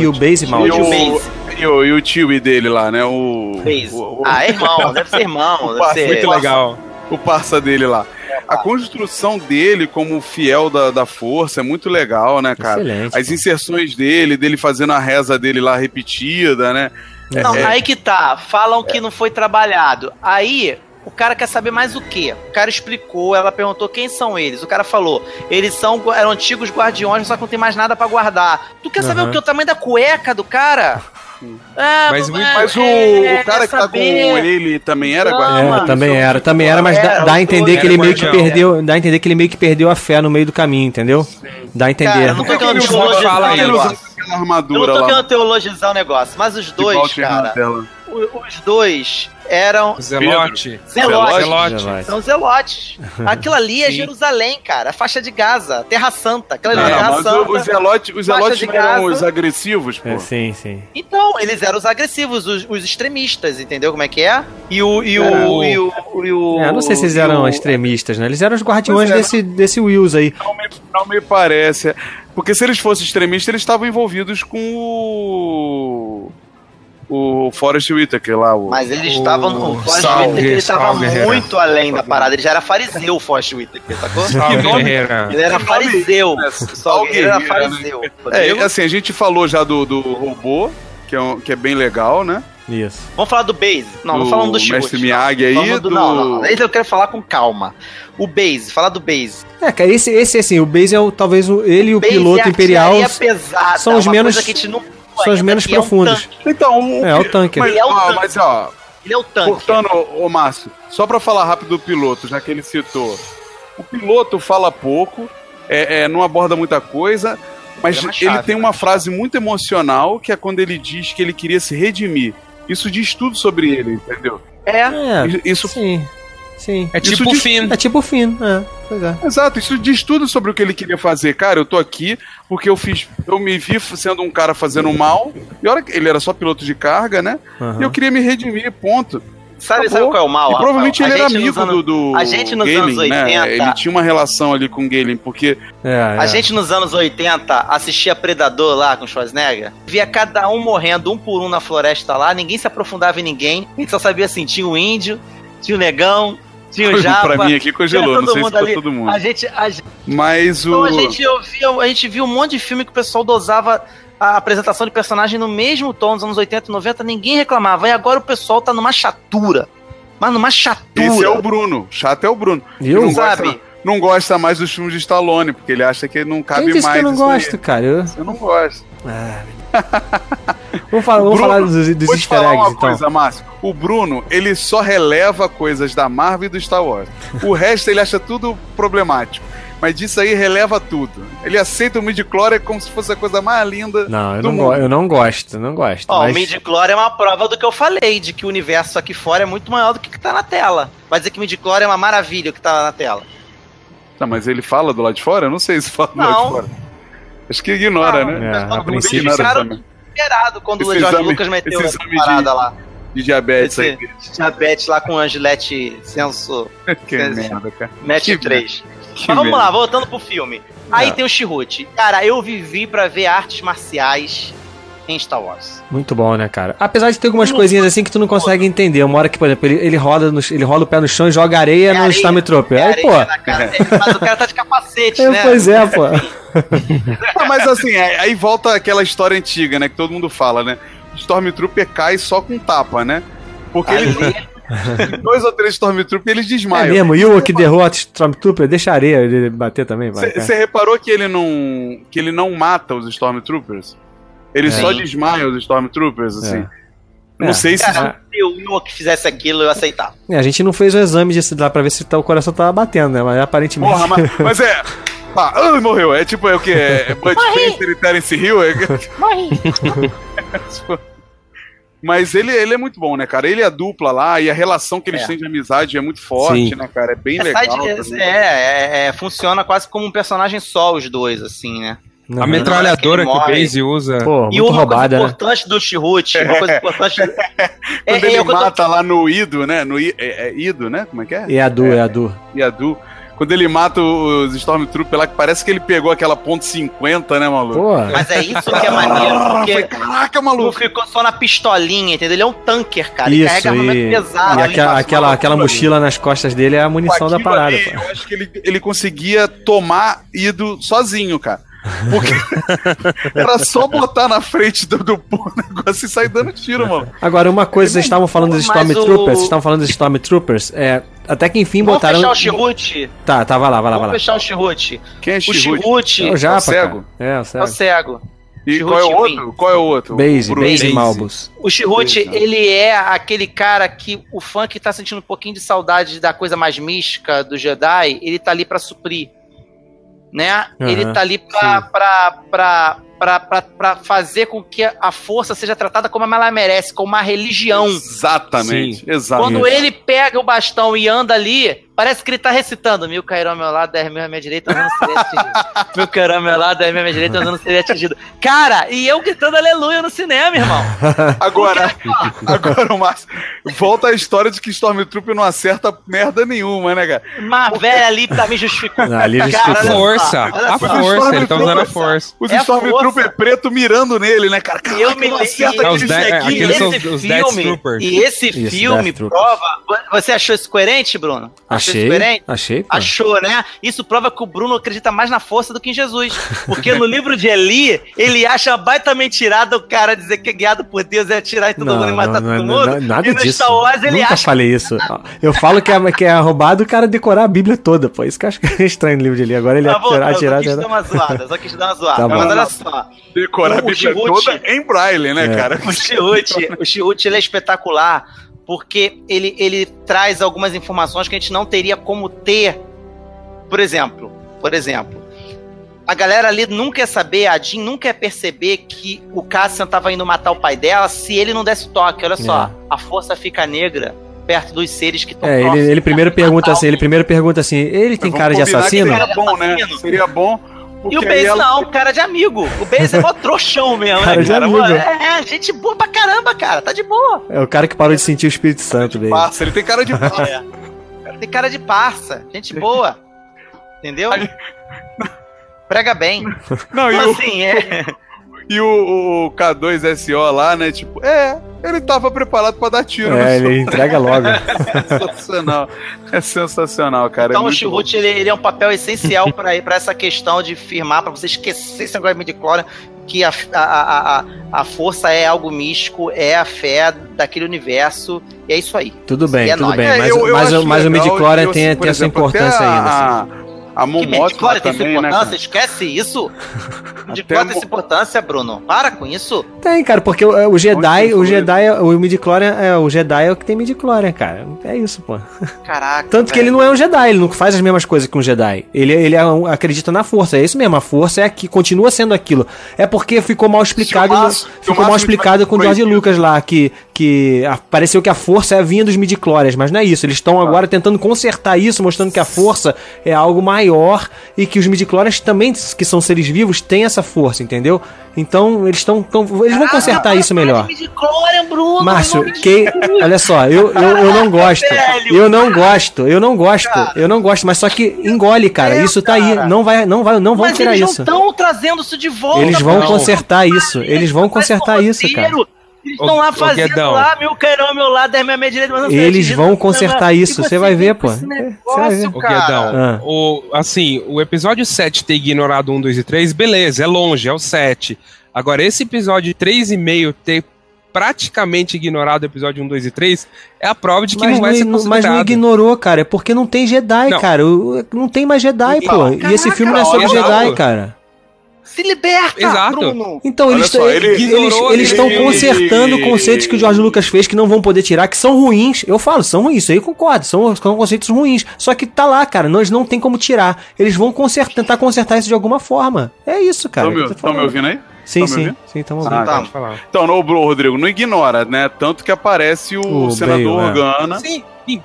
e o e Base Mal. E o e o, e o tio dele lá, né? O. O- o- Ah, é irmão, deve ser irmão. [LAUGHS] Deve Muito ser... Muito legal. o parça dele lá. A construção dele como fiel da, da força é muito legal, né, cara? Excelente, As inserções dele, dele fazendo a reza dele lá repetida, né? Não, É. aí que tá. Falam que não foi trabalhado. Aí o cara quer saber mais o quê? O cara explicou, ela perguntou quem são eles. O cara falou, eles são eram antigos guardiões, só que não tem mais nada pra guardar. Tu quer saber o que? O tamanho da cueca do cara? É, Mas é, muito- Mas o, é, o cara que tá com saber- ele também era Não, guardião. É, também era, também era, mas dá, Era, dá a entender que ele meio que perdeu, dá a entender que ele meio que perdeu a fé no meio do caminho, entendeu? Dá a entender. Cara, não tô Por que ele fala ele negócio. aquela Eu não armadura tô lá. querendo teologizar o negócio, mas os dois, cara, o- os dois eram Zelote. zelotes. Zelote. Zelote. São zelotes. [LAUGHS] Aquilo ali é. Jerusalém, cara. A faixa de Gaza, Terra Santa. Aquela ali é não, Terra mas Santa. o- os zelotes, os zelotes eram os agressivos, pô. É, sim, sim. Então, eles eram os agressivos, os, os extremistas, entendeu como é que é? E o. E o. É, E o, e o É, eu não sei se eles e eram o- extremistas, né? Eles eram os guardiões é, desse, desse Wills aí. Não me, não me parece. Porque se eles fossem extremistas, eles estavam envolvidos com o. O Forrest Whitaker lá. O, Mas eles O estavam. O Forrest Sal- Whitaker ele estava muito além da parada. Ele já era fariseu, o Forrest Whitaker, sacou? Salve, Guerreira. Ele era nome fariseu. né? Só Sal ele era né? fariseu. É, assim, a gente falou já do, do robô, que é, um- que é bem legal, né? Isso. Vamos falar do Base. Não, não Do falando do Chihut. Mestre não. Miyagi aí, Falando do... do- Não, não, não. Esse eu quero falar com calma. O Base, falar do Base. É, cara, esse, esse assim, o Base é o, talvez o, ele e o Base piloto é imperial pesada, são os menos- não são os menos que é um profundos. Então, o, É, o tanque. Mas, Ele é o ó, tanque. mas ó, Ele é o tanque. cortando o Márcio, só pra falar rápido do piloto, já que ele citou. O piloto fala pouco, é, é, não aborda muita coisa, mas Ele é uma ele chave, tem né? uma frase muito emocional, que é quando ele diz que ele queria se redimir. Isso diz tudo sobre ele, entendeu? É. É, Isso, sim. Sim. É Isso tipo o diz- fim. É tipo o fim, é. Pois é. Exato, isso diz tudo sobre o que ele queria fazer. Cara, eu tô aqui porque eu fiz. Eu me vi sendo um cara fazendo mal. E olha que ele era só piloto de carga, né? Aham. E eu queria me redimir, ponto. Sabe, Acabou. sabe qual é o mal? e provavelmente Rafael? ele A era gente amigo nos anos- do, do a gente nos Galen, anos 80 né? Ele tinha uma relação ali com o Galen, porque É, é. A gente nos anos 80 assistia Predador lá com Schwarzenegger, via cada um morrendo um por um na floresta lá, ninguém se aprofundava em ninguém, a gente só sabia assim, tinha o índio, tinha o negão, tinha o [LAUGHS] japa, pra mim aqui congelou, não todo sei se mundo pra todo mundo. A gente, a gente, Mas então o. a gente ouvia, a gente viu um monte de filme que o pessoal dosava a apresentação de personagem no mesmo tom nos anos 80 e 90, ninguém reclamava, e agora o pessoal tá numa chatura. Mas numa chatura. Esse é o Bruno. Chato é o Bruno. Viu? Não Sabe? gosta, não gosta mais dos filmes de Stallone, porque ele acha que não cabe Quem disse mais. que eu não isso aí. gosto, cara? Eu... Eu não gosto. Vamos falar, vamos Bruno, falar dos, dos easter falar eggs, uma então. coisa, Márcio. O Bruno, ele só releva coisas da Marvel e do Star Wars. O resto ele acha tudo problemático. Mas disso aí releva tudo. Ele aceita o midi-chlorian como se fosse a coisa mais linda Não, eu do não, mundo. go- eu não gosto, eu não gosto. Ó, mas... o midi-chlorian é uma prova do que eu falei, de que o universo aqui fora é muito maior do que o que tá na tela. Vai dizer que midi-chlorian é uma maravilha o que tá na tela. Tá, mas ele fala do lado de fora? Eu não sei se fala do lado Não. de fora. Acho que ignora, Não, né? É, a princípio eles sim. ficaram também. desesperados quando Esse o George exame- Lucas meteu essa exame de- parada lá. De diabetes Esse aí. diabetes lá com a Gillette Senso [LAUGHS] Que merda, cara. Match Que 3. Que Mas vamos merda. lá, voltando pro filme. Aí É. tem o Chihut. Cara, eu vivi pra ver artes marciais em Star Wars. Muito bom, né, cara? Apesar de ter algumas coisinhas assim que tu não consegue entender. Uma hora que, por exemplo, ele, ele, roda, no, ele rola o pé no chão e joga areia É no areia, Stormtrooper. É Aí, areia pô. na cara dele, Mas o cara tá de capacete, [LAUGHS] É, né? Pois é, pô. [LAUGHS] Ah, mas assim, é- aí volta aquela história antiga, né? Que todo mundo fala, né? Stormtrooper cai só com tapa, né? Porque ele Ali, [LAUGHS] dois ou três Stormtrooper eles É desmaiam. mesmo, e o que derrota o Stormtrooper, deixa a areia ele bater também, vai. Você reparou que ele não que ele não mata os Stormtroopers? Ele É. só desmaia os Stormtroopers, assim. Não É. sei se cara, se o Will que fizesse aquilo, eu aceitava. É, a gente não fez o exame disso lá pra ver se tá- o coração tava batendo, né? Mas aparentemente. Porra, mas, [LAUGHS] mas é. Pá, ah, morreu. É tipo, é o que? É Bud Spencer e Terence Hill? É... Morri. [LAUGHS] Mas ele, ele é muito bom, né, cara? Ele é a dupla lá e a relação que eles É. têm de amizade é muito forte, Sim. né, cara? É bem É, legal. side- é, é, é, funciona quase como um personagem só, os dois, assim, né? A metralhadora que, Ele o. Base usa. Pô, E muito uma roubada, coisa né? importante do Chirrute, uma coisa importante. [LAUGHS] Quando é, ele é o que eu tô- mata lá no Ido, né? No I, é, é Ido, né? Como é que é? E a Du, é a Du. Iadu. Quando ele mata os Stormtroopers lá, que parece que ele pegou aquela ponto 50, né, maluco? Pô, Mas é isso que é maneiro, Ah, porque foi, caraca, maluco. ficou só na pistolinha, entendeu? Ele é um tanker, cara. ele isso, carrega armamento e, pesado. e aquela, aquela, aquela mochila nas costas dele é a munição da parada, ali, pô. Eu acho que ele, ele conseguia tomar Ido sozinho, cara. Porque [LAUGHS] era só botar na frente do, do negócio e sair dando tiro, mano. Agora, uma coisa, vocês estavam falando dos Stormtroopers, o- vocês estavam falando dos Stormtroopers, é, até que enfim Vamos botaram... fechar o Chirrute? Tá, tá, vai lá, vai lá, vai Vamos lá. fechar o Chirrute. Quem é O Chirrute? Chirrute É o Japa, cego? cara. É, o é o cego. cego. E qual é o Chirrute outro? Qual é o outro? Base, O. Base. Malbus. O Chirrute, ele é aquele cara que o fã que tá sentindo um pouquinho de saudade da coisa mais mística do Jedi, ele tá ali pra suprir. Né? Aham, ele tá ali pra, pra, pra, pra fazer com que a força seja tratada como ela merece, como uma religião. Exatamente, exato. Quando ele pega o bastão e anda ali, parece que ele tá recitando: Mil cairão ao meu lado, dez mil à minha direita, eu não serei atingido. [LAUGHS] Mil cairão ao meu lado, dez mil à minha direita, eu não serei atingido. Cara, e eu gritando aleluia no cinema, irmão. [LAUGHS] Agora, agora, Márcio, volta a história de que Stormtrooper não acerta merda nenhuma, né, cara? Mas, velho, ali pra mim justificou. Ah, ali Cara, justificou. só, Força, a força, ele tá usando a Força. força. Os É Stormtrooper força. preto mirando nele, né, cara? Caraca, Eu me não acerta e- É, é, aqueles são esse os filme, Death Troopers. e esse Isso, filme prova. Você achou isso coerente, Bruno? Isso Achei, coerente? achei, pô. Achou, né? Isso prova que o Bruno acredita mais na força do que em Jesus. Porque no livro de Eli, ele acha baita mentirada o cara dizer que é guiado por Deus e atirar em todo mundo e matar todo mundo. nada e no disso. Star Wars ele Nunca acha. falei isso. [LAUGHS] Eu falo que é, que é roubado o cara decorar a Bíblia toda, pô. Isso que eu acho que é estranho no livro de ali. Agora ele Tá bom, atirar, só quis dar uma zoada, só quis dar uma zoada. Tá bom. Mas olha só, Decorar a O Bíblia Chirrute- toda em braille, né, É. cara? o Chihut, o Chihut ele é espetacular porque ele, ele traz algumas informações que a gente não teria como ter. Por exemplo, por exemplo, a galera ali nunca ia saber, a Jean nunca ia perceber que o Cassian tava indo matar o pai dela se ele não desse toque. Olha só, É. a força fica negra perto dos seres que estão É, ele, ele primeiro pergunta assim, ele primeiro pergunta assim, ele tem cara de assassino? Seria bom, né? Seria bom. Porque E o aí Base ela- não, cara de amigo. O Base é mó trouxão mesmo, Cara né, de cara? amigo. Mano, É, gente boa pra caramba, cara. Tá de boa. É o cara que parou de sentir o Espírito Santo dele. Passa, ele tem cara de [LAUGHS] passa. É. Cara, Tem cara de parça, gente boa. Entendeu? Prega bem. Não, e Então, o, assim, é. [LAUGHS] e o, o K2SO lá, né? Tipo, é, ele tava preparado pra dar tiro. É, ele entrega logo. [LAUGHS] É sensacional. É sensacional, cara. Então é o Chihut, ele, ele é um papel essencial pra pra essa questão de firmar, pra você esquecer esse negócio de clone, que a, a, a, a, força é algo místico, é a fé daquele universo, e é isso aí. Tudo bem, E é tudo nóis. bem. É, Mas, eu- eu mas, o- mas o midi-chlorian tem, tem essa exemplo, importância ainda. assim. A, Momota Midichlorian tem essa também, né? importância? cara? Esquece isso. Midichlorian tem mo- essa importância, Bruno. Para com isso. Tem, cara, porque o, o Jedi, o? Jedi, o midi-chlorian, é, o Jedi é o que tem midi-chlorian, cara. É isso, pô. [LAUGHS] Caraca. Tanto que ele não é um Jedi, ele não faz as mesmas coisas que um Jedi. Ele, ele é um- acredita na força, é isso mesmo, a força é que continua sendo aquilo. É porque ficou mal explicado, ficou mal explicado com o George Lucas lá, que, que a- pareceu que a força é a vinha dos midi-chlorians, mas não é isso. Eles estão agora tentando consertar isso, mostrando que a força é algo maior e que os midi-chlorians também, que são seres vivos, têm essa força, entendeu? Então, eles estão eles vão consertar isso melhor. Bruno. Márcio, que, olha só, eu, eu, eu não gosto. Eu não gosto, eu não gosto, eu não gosto, mas só que engole, cara. É, Isso tá aí. Não vai, não vai, não vão tirar eles isso. não estão trazendo isso de volta. Eles vão consertar isso. Eles vão consertar isso, cara. Eles estão lá fazendo Guedão. lá, meu cairão ao meu lado, 10 minha direita, mas não sei, Eles vão consertar não, isso, e você vai ver, com pô. esse É, negócio, vai ver. Cara. Guedão, Ah. o, assim, o episódio 7 ter ignorado 1, 2 e 3, beleza, é longe, é o 7. Agora, esse episódio 3,5 ter praticamente ignorado o episódio 1, 2 e 3 é a prova de que Mas não vai não, ser mas não considerado. ignorou, cara. É porque não tem Jedi, Não. cara. O- Não tem mais Jedi, pô. E esse Caraca, filme não é sobre Jedi, cara. Se liberta, Exato. Bruno! Então, Olha eles só, eles ele ignorou, eles estão ele- consertando conceitos que o George Lucas fez que não vão poder tirar, que são ruins. Eu falo, são ruins, isso aí eu concordo, são, são conceitos ruins. Só que tá lá, cara, não, eles não tem como tirar. Eles vão consertar, tentar consertar isso de alguma forma. É isso, cara. Estão me, ouvindo aí? Sim, Tão sim, sim, estamos Ah, ouvindo. tá. Então, não, Bru- Rodrigo, não ignora, né? Tanto que aparece o, O senador Bale, é. Organa. Sim, sim,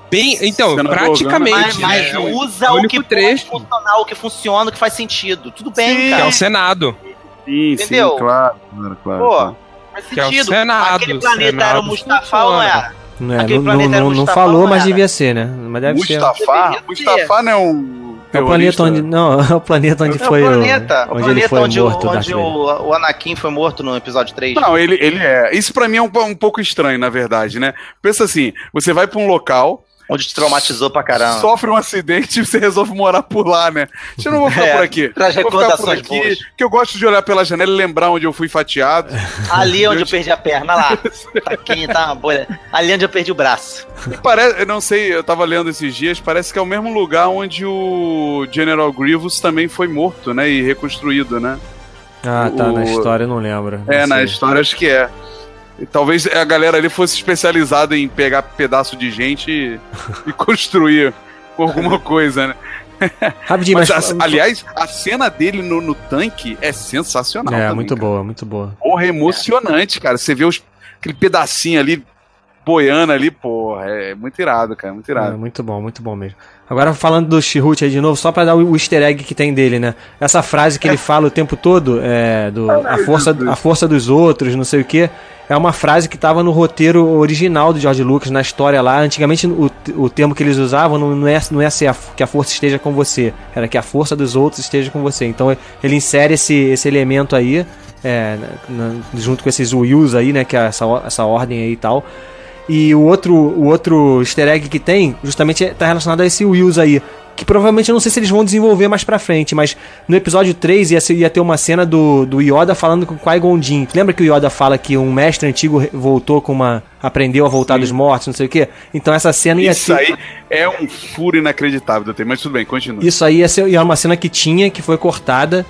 bem. Então, Senador praticamente. Mas, mas né, usa é o que trecho. pode funcionar, o que funciona, o que faz sentido. Tudo bem, Sim, Que é cara. o Senado. Sim, Entendeu? sim, claro, claro, claro. Pô, faz Que é o sentido. Senado, Aquele planeta Senado era o Mustafa ou não funciona. era? Não, é, não, não, não, falou, mas devia ser, né? Mas deve ser. Mustafa? Deveria Mustafa não é um. É o planeta onde. Não, é o planeta onde É o foi planeta, o. o Onde ele planeta foi onde, o- morto, onde o, o Anakin foi morto no episódio 3. Não, ele, ele é. Isso pra mim é um, um pouco estranho, na verdade, né? Pensa assim: você vai pra um local, Onde te traumatizou pra caramba. sofre um acidente e você resolve morar por lá, né? Deixa eu não vou ficar [LAUGHS] É, por aqui. traz Vou ficar por recordações aqui, boas. que eu gosto de olhar pela janela e lembrar onde eu fui fatiado. [LAUGHS] Ali onde eu perdi a perna, lá. [LAUGHS] Tá aqui, tá uma bolha. Ali onde eu perdi o braço. E parece, eu não sei, eu tava lendo esses dias, parece que é o mesmo lugar onde o General Grievous também foi morto, né? E reconstruído, né? Ah, tá, na o- história eu não lembro. É, Não na história acho que é. Talvez a galera ali fosse especializada em pegar pedaço de gente e, e [LAUGHS] construir alguma coisa, né? [LAUGHS] Rapidinho, Mas, mas. a- aliás, a cena dele no, no tanque é sensacional. É, também, muito cara. boa, muito boa. Porra, é emocionante, cara. Você vê os, aquele pedacinho ali boiando ali, porra, é muito irado, cara, muito É, irado. muito bom, muito bom mesmo. Agora falando do Chihut aí de novo, só pra dar o, o easter egg que tem dele, né? Essa frase que ele fala o tempo todo, é, do, a, força, a força dos outros, não sei o que, é uma frase que tava no roteiro original do George Lucas, na história lá. Antigamente o, o termo que eles usavam não, não é, não é ser a, que a força esteja com você, era que a força dos outros esteja com você. Então ele insere esse, esse elemento aí, é, na- junto com esses Wills aí, né? Que é essa, essa ordem aí e tal. E o outro, o outro easter egg que tem, justamente tá relacionado a esse Wills aí. Que provavelmente eu não sei se eles vão desenvolver mais pra frente, mas no episódio 3 ia, ia ter uma cena do, do Yoda falando com o Qui-Gon Jinn. Lembra que o Yoda fala que um mestre antigo voltou com uma. aprendeu a voltar dos mortos, não sei o quê? Então essa cena ia Isso ser. aí é um furo inacreditável mas tudo bem, continua. Isso aí ia ser ia uma cena que tinha, que foi cortada.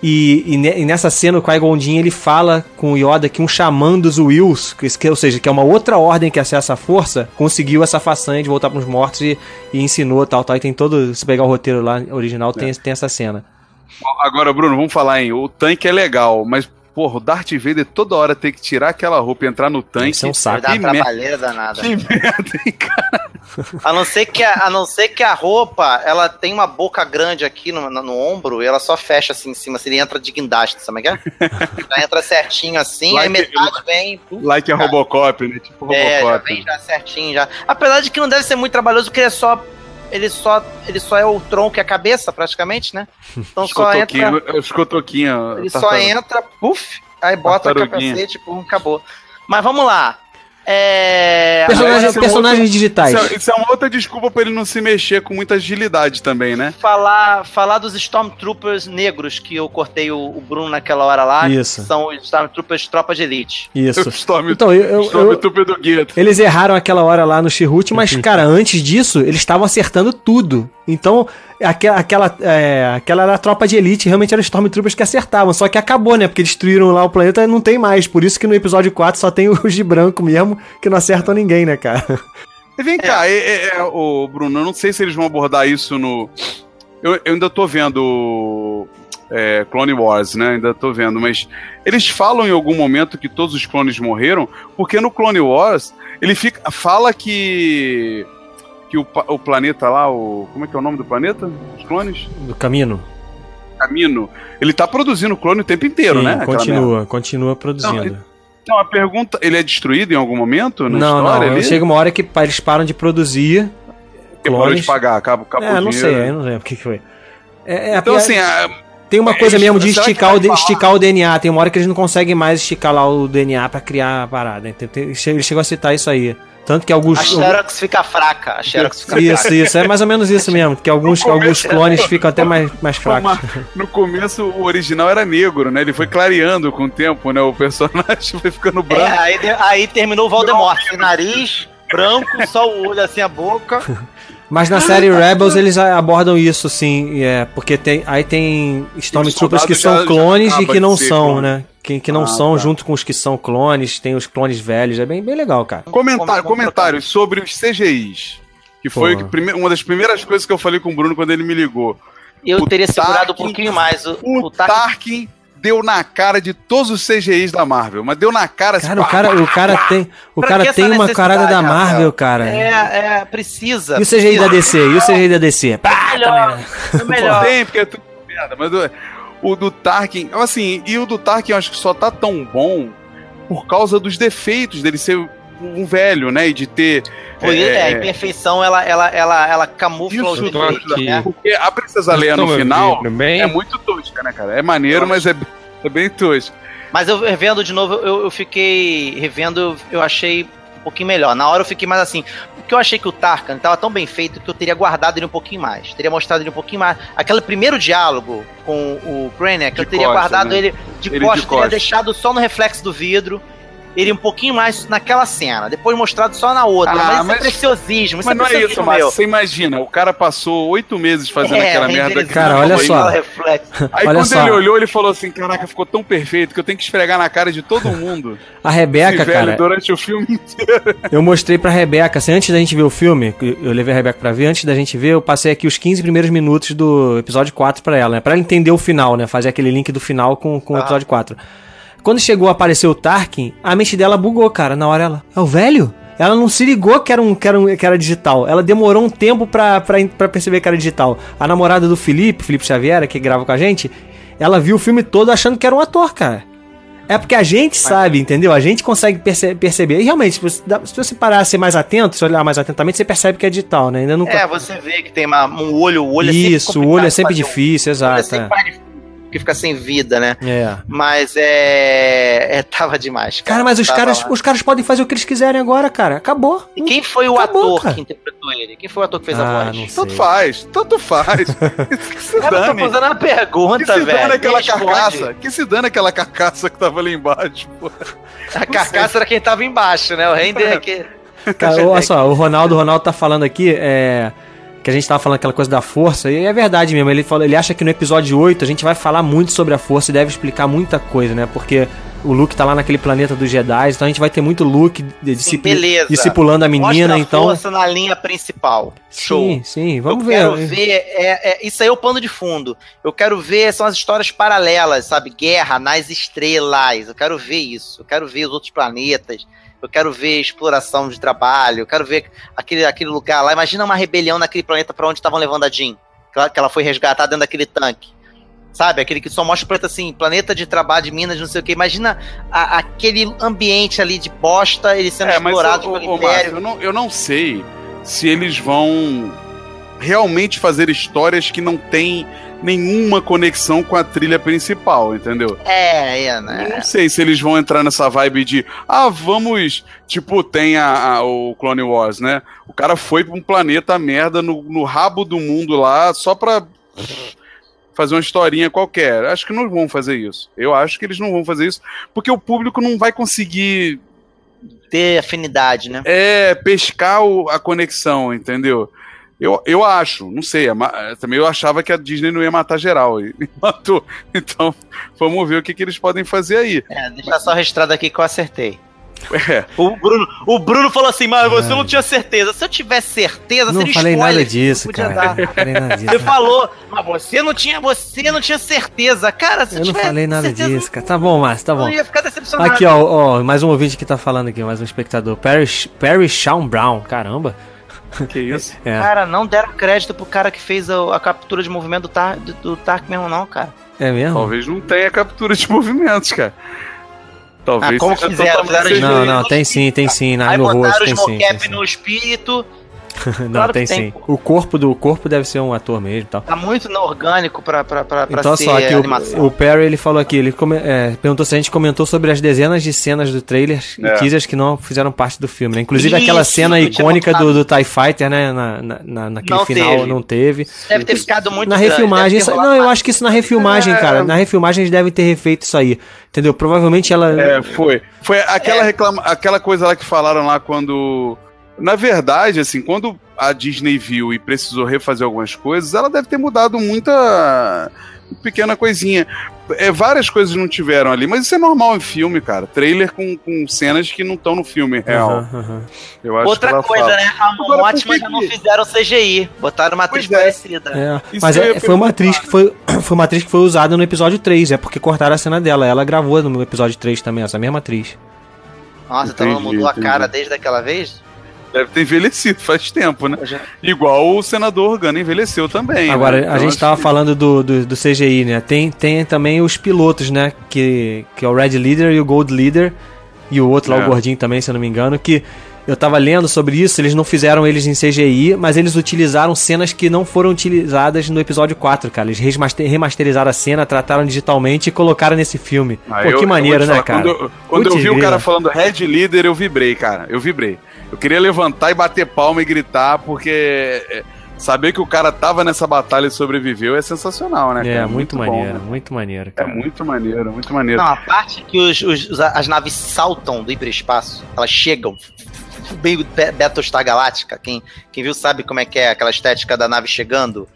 E, e ne- e nessa cena o Qui-Gon Jinn, ele fala com o Yoda que um xamã dos Wills, que, ou seja, que é uma outra ordem que acessa a força, conseguiu essa façanha de voltar para os mortos e, e ensinou tal, tal. E tem todo, se pegar o roteiro lá original, tem, tem essa cena. Agora, Bruno, vamos falar, hein? O tanque é legal, mas, porra, o Darth Vader toda hora tem que tirar aquela roupa e entrar no tanque. Isso é um saco. uma trabalheira danada. Que merda, hein, cara? A não, ser que a, a não ser que a roupa, ela tem uma boca grande aqui no, no, no ombro e ela só fecha assim em cima, se ele entra de guindaste, sabe como é que é? [LAUGHS] Já entra certinho assim, Like- aí metade vem... Like a Robocop, né? Tipo É, já Robocop. vem já certinho já. Apesar de que não deve ser muito trabalhoso, porque ele é só. Ele só, ele só é o tronco e a cabeça, praticamente, né? Então só entra. cotoquinhos, os cotoquinhos. Ele só entra, puf, aí bota o capacete, pum, acabou. Mas vamos lá. É. Isso é personagens outra- digitais. Isso é, isso é uma outra desculpa pra ele não se mexer com muita agilidade também, né? Falar, falar dos Stormtroopers negros que eu cortei o, o Bruno naquela hora lá. Isso. São os Stormtroopers tropa de elite. Isso. [LAUGHS] Storm, Então, eu, eu- eu, Stormtrooper do Gueto. Eles erraram aquela hora lá no Chihut, mas, [LAUGHS] cara, antes disso, eles estavam acertando tudo. Então, aquela, aquela, é, aquela era a tropa de elite, realmente eram os Stormtroopers que acertavam. Só que acabou, né? Porque destruíram lá o planeta e não tem mais. Por isso que no episódio 4 só tem os de branco mesmo, que não acertam ninguém, né, cara? E vem cá, é, é, é, ô, Bruno, eu não sei se eles vão abordar isso no. Eu, eu ainda tô vendo é, Clone Wars, né? Ainda tô vendo, mas eles falam em algum momento que todos os clones morreram, porque no Clone Wars ele fica, fala que que o, o planeta lá, o como é que é o nome do planeta? Os clones? Do caminho. Camino. Ele tá produzindo clone o tempo inteiro, Sim, né? Continua, continua produzindo. Então a pergunta, ele é destruído em algum momento na não, história? não, ali? chega uma hora que eles param de produzir. Porque parou clones. de pagar, acabou, acabou É, o não dinheiro. sei, eu não lembro o que foi. É, é, Então, é- assim, a- Tem uma coisa Eles- mesmo de esticar o, de- esticar o DNA. Tem uma hora que eles não conseguem mais esticar lá o DNA pra criar a parada. Ele chegou a citar isso aí. Tanto que alguns. A Xerox fica fraca. A Xerox fica Isso, fraca. isso. É mais ou menos isso mesmo. Que alguns, No começo alguns clones ficam até mais, mais fracos. No começo o original era negro, né? Ele foi clareando com o tempo, né? O personagem [LAUGHS] foi ficando É, branco. aí, de- aí terminou o Voldemort. Sem nariz, branco, só o olho assim, a boca. [LAUGHS] Mas na série Rebels eles abordam isso, sim, é, porque tem, aí tem Stormtroopers que são já- já clones e acaba que não são, clone. né? Que, que não Ah, são tá. junto com os que são clones, tem os clones velhos, é bem, bem legal, cara. Comentário, comentários sobre os CGIs. Que foi que prime- uma das primeiras coisas que eu falei com o Bruno quando ele me ligou. Eu O teria segurado um Tarkin- pouquinho mais. O, O, o Tarkin- Tarkin deu na cara de todos os CGIs da Marvel, mas deu na cara Cara, o pá, cara, o cara [LAUGHS] tem, o cara tem uma carada da? Marvel, cara. É, é, precisa. E o CGI da precisa. DC? E o CGI da DC? Pá, melhor. É melhor. Tem, porque é tudo merda, mas o, do Tarkin, assim, e o do Tarkin eu acho que só tá tão bom por causa dos defeitos dele ser um velho, né, e de ter... Foi, é, é, a imperfeição, ela, ela, ela, ela camufla os defeitos, aqui. né? Porque a Princesa Leia no final é muito tosca, né, cara? É maneiro, mas é, é bem tosco. Mas eu revendo de novo, eu, eu fiquei revendo, eu achei um pouquinho melhor. Na hora eu fiquei mais assim, porque eu achei que o Tarkan tava tão bem feito que eu teria guardado ele um pouquinho mais, teria mostrado ele um pouquinho mais. Aquele primeiro diálogo com o Brainiac, De eu teria costa, guardado né? ele de Ele de costas, teria costa. deixado só no reflexo do vidro. Ele um pouquinho mais naquela cena, depois mostrado só na outra. Ah, mas isso mas- é preciosismo, isso Mas não é isso, Márcio. meu. Você imagina, o cara passou oito meses fazendo É, aquela merda. Cara, olha só. Aí Olha quando só. ele olhou, ele falou assim: Caraca, ficou tão perfeito que eu tenho que esfregar na cara de todo mundo. [LAUGHS] A Rebeca, cara, durante o filme inteiro. eu mostrei pra Rebeca, assim, antes da gente ver o filme, eu levei a Rebeca pra ver, antes da gente ver, eu passei aqui os 15 primeiros minutos do episódio 4 pra ela, né? Pra ela entender o final, né? Fazer aquele link do final com, com o Ah. episódio 4. Quando chegou a aparecer o Tarkin, a mente dela bugou, cara, na hora ela. É o velho? Ela não se ligou que era, um, que era, um, que era digital. Ela demorou um tempo pra, pra, pra perceber que era digital. A namorada do Felipe, Felipe Xavier, que grava com a gente, ela viu o filme todo achando que era um ator, cara. É porque a gente sabe, entendeu? A gente consegue perce- perceber. E realmente, se você, dá- se você parar a ser mais atento, se olhar mais atentamente, você percebe que é digital, né? Ainda não. É, você vê que tem uma- um olho, o olho é sempre Isso, o olho é sempre um- difícil, olho é exato. sempre mais difícil, porque fica sem vida, né? É. É. Mas é. é tava demais, cara. Cara, mas os Tava caras, lá. os caras podem fazer o que eles quiserem agora, cara. Acabou. E quem foi o Acabou, ator cara. que interpretou ele? Quem foi o ator que fez a Ah, voz? não sei. Tanto faz, tanto faz. [LAUGHS] que se Cara, eu tô fazendo uma Que pergunta, se velho. dane aquela responde. carcaça. Que se dane aquela carcaça que tava ali embaixo. pô. A carcaça era quem tava embaixo, né? O render é que. Cara, [LAUGHS] olha só, o Ronaldo, o Ronaldo tá falando aqui, é. Que a gente tava falando aquela coisa da força, e é verdade mesmo. Ele, fala, ele acha que no episódio 8 a gente vai falar muito sobre a força e deve explicar muita coisa, né? Porque o Luke tá lá naquele planeta dos Jedi, então a gente vai ter muito Luke discipu- beleza. discipulando a menina, Mostra a então. força na linha principal. Show. Sim, sim, vamos eu ver. quero ver, é, é- isso aí é o pano de fundo. Eu quero ver, são as histórias paralelas, sabe? Guerra nas estrelas. Eu quero ver isso. Eu quero ver os outros planetas. Eu quero ver exploração de trabalho. Eu quero ver aquele, aquele lugar lá. Imagina uma rebelião naquele planeta pra onde estavam levando a Jean. Que ela, que ela foi resgatada dentro daquele tanque. Sabe? Aquele que só mostra o planeta assim, planeta de trabalho, de minas, não sei o quê. Imagina a- aquele ambiente ali de bosta, ele sendo É, mas explorado ô, pelo ô, Império. Márcio, eu não, eu não sei se eles vão realmente fazer histórias que não têm nenhuma conexão com a trilha principal, entendeu? É, é, Eu né? não sei se eles vão entrar nessa vibe de ah, vamos. Tipo, tem a, a- o Clone Wars, né? O cara foi pra um planeta merda no, no rabo do mundo lá só pra fazer uma historinha qualquer. Acho que não vão fazer isso. Eu acho que eles não vão fazer isso porque o público não vai conseguir Ter afinidade, né? é pescar o- a conexão, entendeu? Eu, eu acho, não sei. a ma- Também eu achava que a Disney não ia matar geral. E [LAUGHS] matou. Então, vamos ver o que, que eles podem fazer aí. É, deixa só registrado aqui que eu acertei. É, O Bruno, o Bruno falou assim, mas você não tinha certeza. Se eu tivesse certeza, Não seria falei spoiler, nada disso, cara. dar. Não falei nada [LAUGHS] disso. Você falou, mas você não tinha, você não tinha certeza. Cara, se Eu não falei nada certeza, disso, cara. Tá bom, Márcio, tá Eu bom. ia ficar decepcionado. Aqui, ó, ó, mais um ouvinte que tá falando aqui, mais um espectador. Perry, Perry Shawn Brown, caramba. Que [LAUGHS] isso. É, Cara, não deram crédito pro cara que fez a, a captura de movimento do, tar, do, do Tark mesmo, não, cara. é mesmo? Talvez não tenha captura de movimentos, cara. Talvez Ah, como seja fizeram? Não, não, tem sim, tem sim. Na, Aí no rosto botaram tem os sim. Tem mocap sim. no espírito. Não, claro tem tem, sim. O corpo do o corpo deve ser um ator mesmo e tal. Tá muito orgânico pra, pra, pra, pra Então, ser só que animação. o, o Perry ele falou aqui, ele come- é, perguntou se a gente comentou sobre as dezenas de cenas do trailer e É. teasers que não fizeram parte do filme, né? Inclusive Isso, aquela cena icônica do, do TIE Fighter, né? Na, na, na- naquele Não final teve. não teve. Deve ter ficado muito na grande, refilmagem, isso- não, eu acho que isso na refilmagem, cara. Na refilmagem eles devem ter refeito isso aí. Entendeu? Provavelmente ela. É, foi. Foi aquela, É. reclama, aquela coisa lá que falaram lá quando Na verdade, assim, quando a Disney viu e precisou refazer algumas coisas, ela deve ter mudado muita pequena coisinha. É, várias coisas não tiveram ali, mas isso é normal em filme, cara. Trailer com, com cenas que não estão no filme real. Eu acho Outra coisa, fala. né? A Agora, que já não fizeram CGI. Botaram uma atriz Pois é. parecida. É, mas é- ia foi uma atriz que foi, [COUGHS] foi uma atriz que foi usada no episódio 3, é porque cortaram a cena dela. Ela gravou no episódio 3 também, essa mesma atriz. Nossa, então ela Entendi, mudou a entendi. cara desde aquela vez? Deve ter envelhecido faz tempo, né? Já- Igual o senador Organa envelheceu também. Agora, né? a Então, gente acho tava que- falando do, do, do CGI, né? Tem, tem também os pilotos, né? Que, que é o Red Leader e o Gold Leader. E o outro lá, É. o gordinho também, se eu não me engano. Que eu tava lendo sobre isso, eles não fizeram eles em CGI, mas eles utilizaram cenas que não foram utilizadas no episódio 4, cara. Eles remaster- remasterizaram a cena, trataram digitalmente e colocaram nesse filme. Ah, Pô, eu- que maneiro, né, falar, cara? Quando, eu- quando eu vi o cara falando Red Leader, eu vibrei, cara. Eu vibrei. Eu queria levantar e bater palma e gritar, porque é, saber que o cara tava nessa batalha e sobreviveu é sensacional, né? É, cara? muito, bom, maneiro, né? muito maneiro, É cara. muito maneiro, muito maneiro. Não, a parte que os, os- as naves saltam do hiperespaço, elas chegam, meio Be- Battlestar Galáctica, quem, quem viu sabe como é que é aquela estética da nave chegando.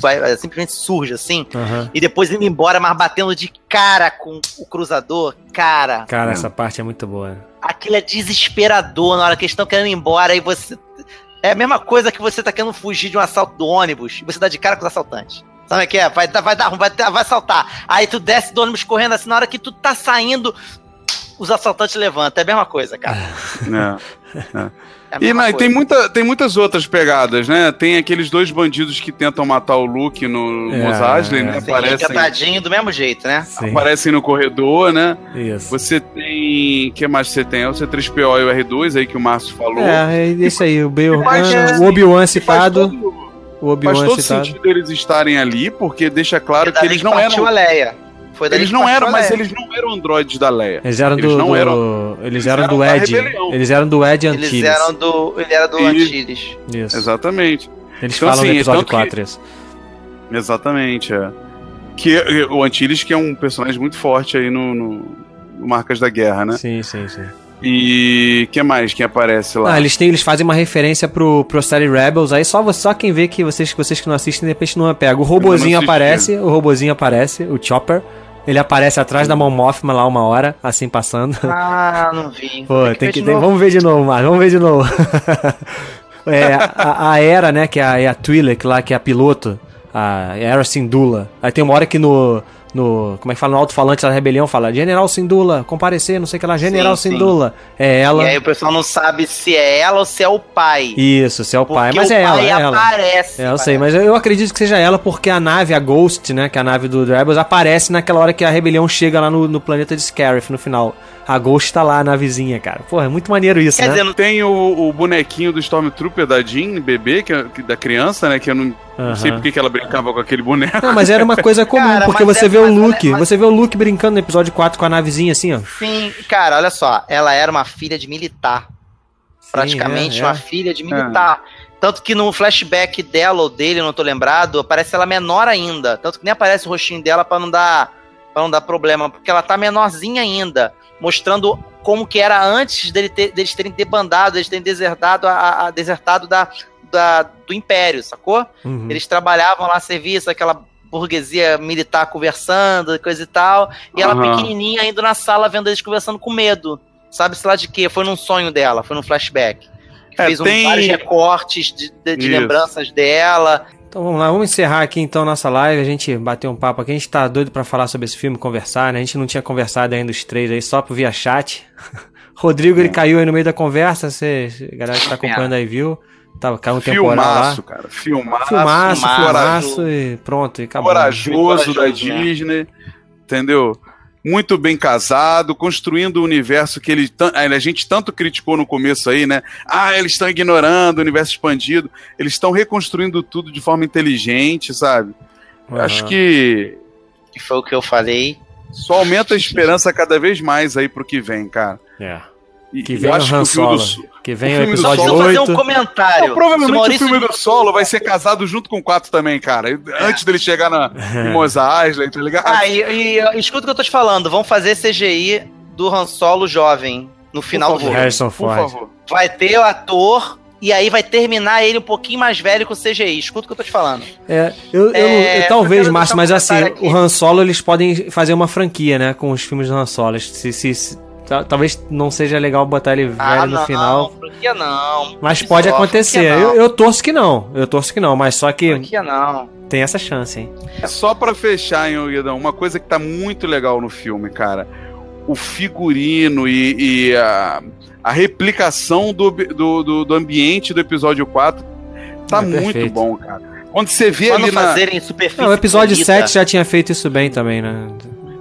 Vai, simplesmente surge assim, Aham. e depois indo embora, mas batendo de cara com o cruzador, cara, Cara, essa parte é muito boa. aquilo é desesperador na hora que eles estão querendo ir embora e você. É a mesma coisa que você tá querendo fugir de um assalto do ônibus e você dá de cara com os assaltantes. Sabe o que é? Vai, dar- vai dar, vai, vai saltar. Aí tu desce do ônibus correndo assim, na hora que tu tá saindo, os assaltantes levantam. É a mesma coisa, cara. É. [LAUGHS] É a E na- e tem, muita, tem muitas outras pegadas, né? Tem aqueles dois bandidos que tentam matar o Luke no É, Mos Eisley, né? é. Sim, Aparecem, encantadinho do mesmo jeito, né? Sim, aparecem no corredor, né? isso. Você tem. O que mais você tem? É o C3PO e o R2 aí que o Márcio falou. É, é esse aí, o Faz- o Obi-Wan Faz citado. todo, O faz Obi-Wan todo citado. sentido eles estarem ali, porque deixa claro que eles não eram. a Leia. Foi Eles não eram, mas eles não eram androides da Leia. Eles eram Eles do. não do- eram- eles eles eram do Ed. Eles eram do Ed Eles Antilles. eram do. Ele era do Antilles. Isso. Exatamente. Eles Então, falam assim, no episódio tanto que- 4 isso. Exatamente, é. Que é- o Antilles, que é um personagem muito forte aí no, no, no Marcas da Guerra, né? Sim, sim, sim. E que mais que aparece lá? Ah, eles, têm, eles fazem uma referência pro, pro série Rebels, aí só, só quem vê que vocês, vocês que não assistem, de repente não pega. O robozinho aparece, o robozinho aparece, o Chopper. Ele aparece atrás da Mon Mothma lá uma hora, assim passando. Ah, não vi. [LAUGHS] Pô, Tem tem ver que, de tem- vamos ver de novo, Marcos, vamos ver de novo. [LAUGHS] é, a, a Era, né, que é a, é a Twi'lek lá, que é a piloto, a Era Syndulla. Aí tem uma hora que no, no como é que fala, no alto-falante da rebelião, fala General Syndulla, comparecer, não sei o que lá, General Sim, sim. Syndulla. É ela. E aí o pessoal não sabe se é ela ou se é o pai. Isso, se é o pai, Porque mas o é ela, pai é ela. aparece. É, eu sei, mas eu acredito que seja ela porque a nave, a Ghost, né, que é a nave do Rebels, aparece naquela hora que a rebelião chega lá no, no planeta de Scarif, no final. A Ghost tá lá, a navezinha, cara. Porra, é muito maneiro isso, Quer né? dizer, não Tem o, o bonequinho do Stormtrooper da Jean, bebê, que, é- que- da criança, né? Que eu não, não sei porque que ela brincava com aquele boneco. Não, mas era uma coisa comum, Cara, porque você é- vê o Luke, mas- você vê o Luke brincando no episódio 4 com a navezinha assim, ó. Sim, cara, olha só. Ela era uma filha de militar. praticamente é, é. uma filha de militar. Tanto que no flashback dela ou dele, não tô lembrado, aparece ela menor ainda. Tanto que nem aparece o rostinho dela pra não dar para não dar problema, porque ela tá menorzinha ainda, mostrando como que era antes dele ter, deles terem debandado, eles terem desertado, a, a- desertado da, da- do Império, sacou? Uhum. Eles trabalhavam lá, serviço, aquela burguesia militar conversando, coisa e tal. E ela Aham. pequenininha indo na sala vendo eles conversando com medo. Sabe-se lá de quê? Foi num sonho dela, foi num flashback. Que É, fez um- tem- vários recortes de, de- de lembranças dela. Então vamos lá, vamos encerrar aqui então nossa live, a gente bateu um papo aqui, a gente tá doido pra falar sobre esse filme, conversar, né? A gente não tinha conversado ainda os três aí, só via chat. [LAUGHS] Rodrigo, É. ele caiu aí no meio da conversa, você, a galera que tá acompanhando aí viu, tava, um temporal lá. Filmaço, cara. Filmaço. Filmaço, filmaço. filmaço e pronto, e acabou. corajoso da né? Disney, entendeu? Muito bem casado, construindo o universo que ele, a gente tanto criticou no começo aí, né? Ah, eles estão ignorando o universo expandido. Eles estão reconstruindo tudo de forma inteligente, sabe? Eu Acho que Que foi o que eu falei. só aumenta a esperança cada vez mais aí pro que vem, cara. É. E, Que vem o Han do Solo, que vem o o do episódio Solo- Preciso fazer 8. um comentário. Não, provavelmente Maurício- o filme do Solo vai ser casado junto com o 4 também, cara. Antes dele chegar na, em Mos [LAUGHS] Eisley, tá ligado? Ah, e, e- escuta o que eu tô te falando. Vão fazer CGI do Han Solo jovem no final do favor. filme. Harrison Por favor. Vai ter o ator e aí vai terminar ele um pouquinho mais velho com o CGI. Escuta o que eu tô te falando. É, eu, eu, É, eu- eu talvez, Márcio, mas um assim, aqui. o Han Solo eles podem fazer uma franquia, né, com os filmes do Han Solo. Se, se- se- talvez não seja legal botar ele velho ah, no não, final, franquia não. mas pode Só, acontecer. Eu, eu torço que não, eu torço que não, mas só que Franquia não. tem essa chance, hein. Só pra fechar, hein, Guedão, uma coisa que tá muito legal no filme, cara. O figurino e, e a, a replicação do, do, do, do ambiente do episódio 4 tá É muito perfeito. bom, cara. Quando você vê Quando ali na. fazerem superfície Não, o episódio bonita, 7 já tinha feito isso bem também, né?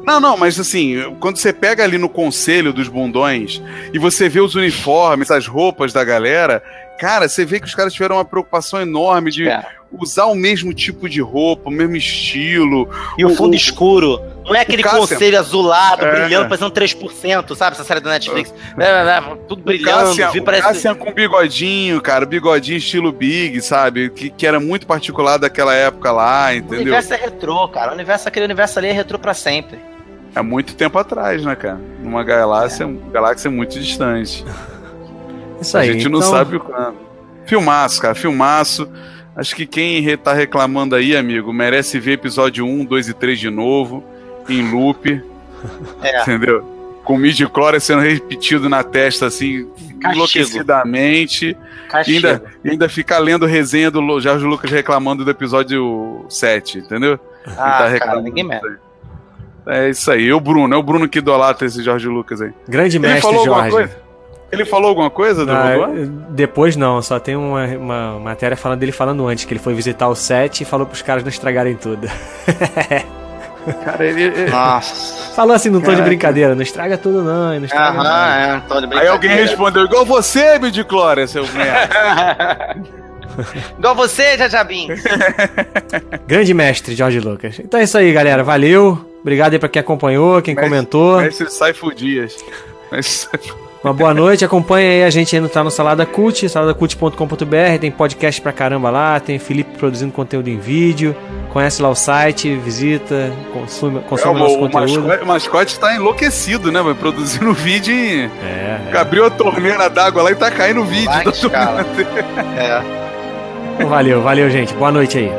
Não, não, mas assim, quando você pega ali no conselho dos bundões e você vê os uniformes, as roupas da galera, cara, você vê que os caras tiveram uma preocupação enorme de É. usar o mesmo tipo de roupa, o mesmo estilo. E o fundo o- escuro. Não é aquele Cassian. conselho azulado, É. brilhando, parecendo 3%, sabe? Essa série da Netflix. É, é, é, tudo O brilhando, Cassian, o parece... Cassian com bigodinho, cara, bigodinho estilo Big, sabe? Que, que era muito particular daquela época lá, O entendeu? universo é retrô, cara. O universo, aquele universo ali é retrô pra sempre. É muito tempo atrás, né, cara? Numa galáxia, galáxia muito distante. [LAUGHS] Isso A aí. gente não então- sabe o quando. Filmaço, cara, filmaço. Acho que quem re- tá reclamando aí, amigo, merece ver episódio 1, 2 e 3 de novo, em loop. [LAUGHS] É. Entendeu? Com o midi-chlorian sendo repetido na testa, assim, Castigo. enlouquecidamente. Castigo. ainda, e ainda ficar lendo resenha do Jorge Lucas reclamando do episódio 7, entendeu? Ah, tá cara, ninguém merece. É isso aí. É o Bruno, é o Bruno que idolatra esse Jorge Lucas aí. Grande Ele mestre Jorge. Ele falou alguma coisa do Ah, depois não, só tem uma, uma matéria falando dele falando antes, que ele foi visitar o set e falou pros caras não estragarem tudo. [LAUGHS] Cara, ele, ele- Nossa. Falou assim, não tô de Caraca. brincadeira, não estraga tudo não, não estraga não. Aham, é, tô de Aí alguém brincadeira. respondeu, igual você, Midichlorian, seu merda. [LAUGHS] Igual você, Jajabim. [LAUGHS] Grande mestre, Jorge Lucas. Então é isso aí, galera, valeu. Obrigado aí pra quem acompanhou, quem Mestre- comentou. Mestre Saifo Dias. Mestre Saifo- Uma boa noite, acompanha aí a gente ainda tá no Salada Cult, saladacult.com.br, tem podcast pra caramba lá, tem Felipe produzindo conteúdo em vídeo, conhece lá o site, visita, consome, É, consome o, nosso o, conteúdo. mascote, o mascote tá enlouquecido, né? Vai produzindo [LAUGHS] vídeo e É, é. abriu a torneira d'água lá e tá caindo vídeo. Vai, torneira. [LAUGHS] É. Então, valeu, valeu gente, boa noite aí.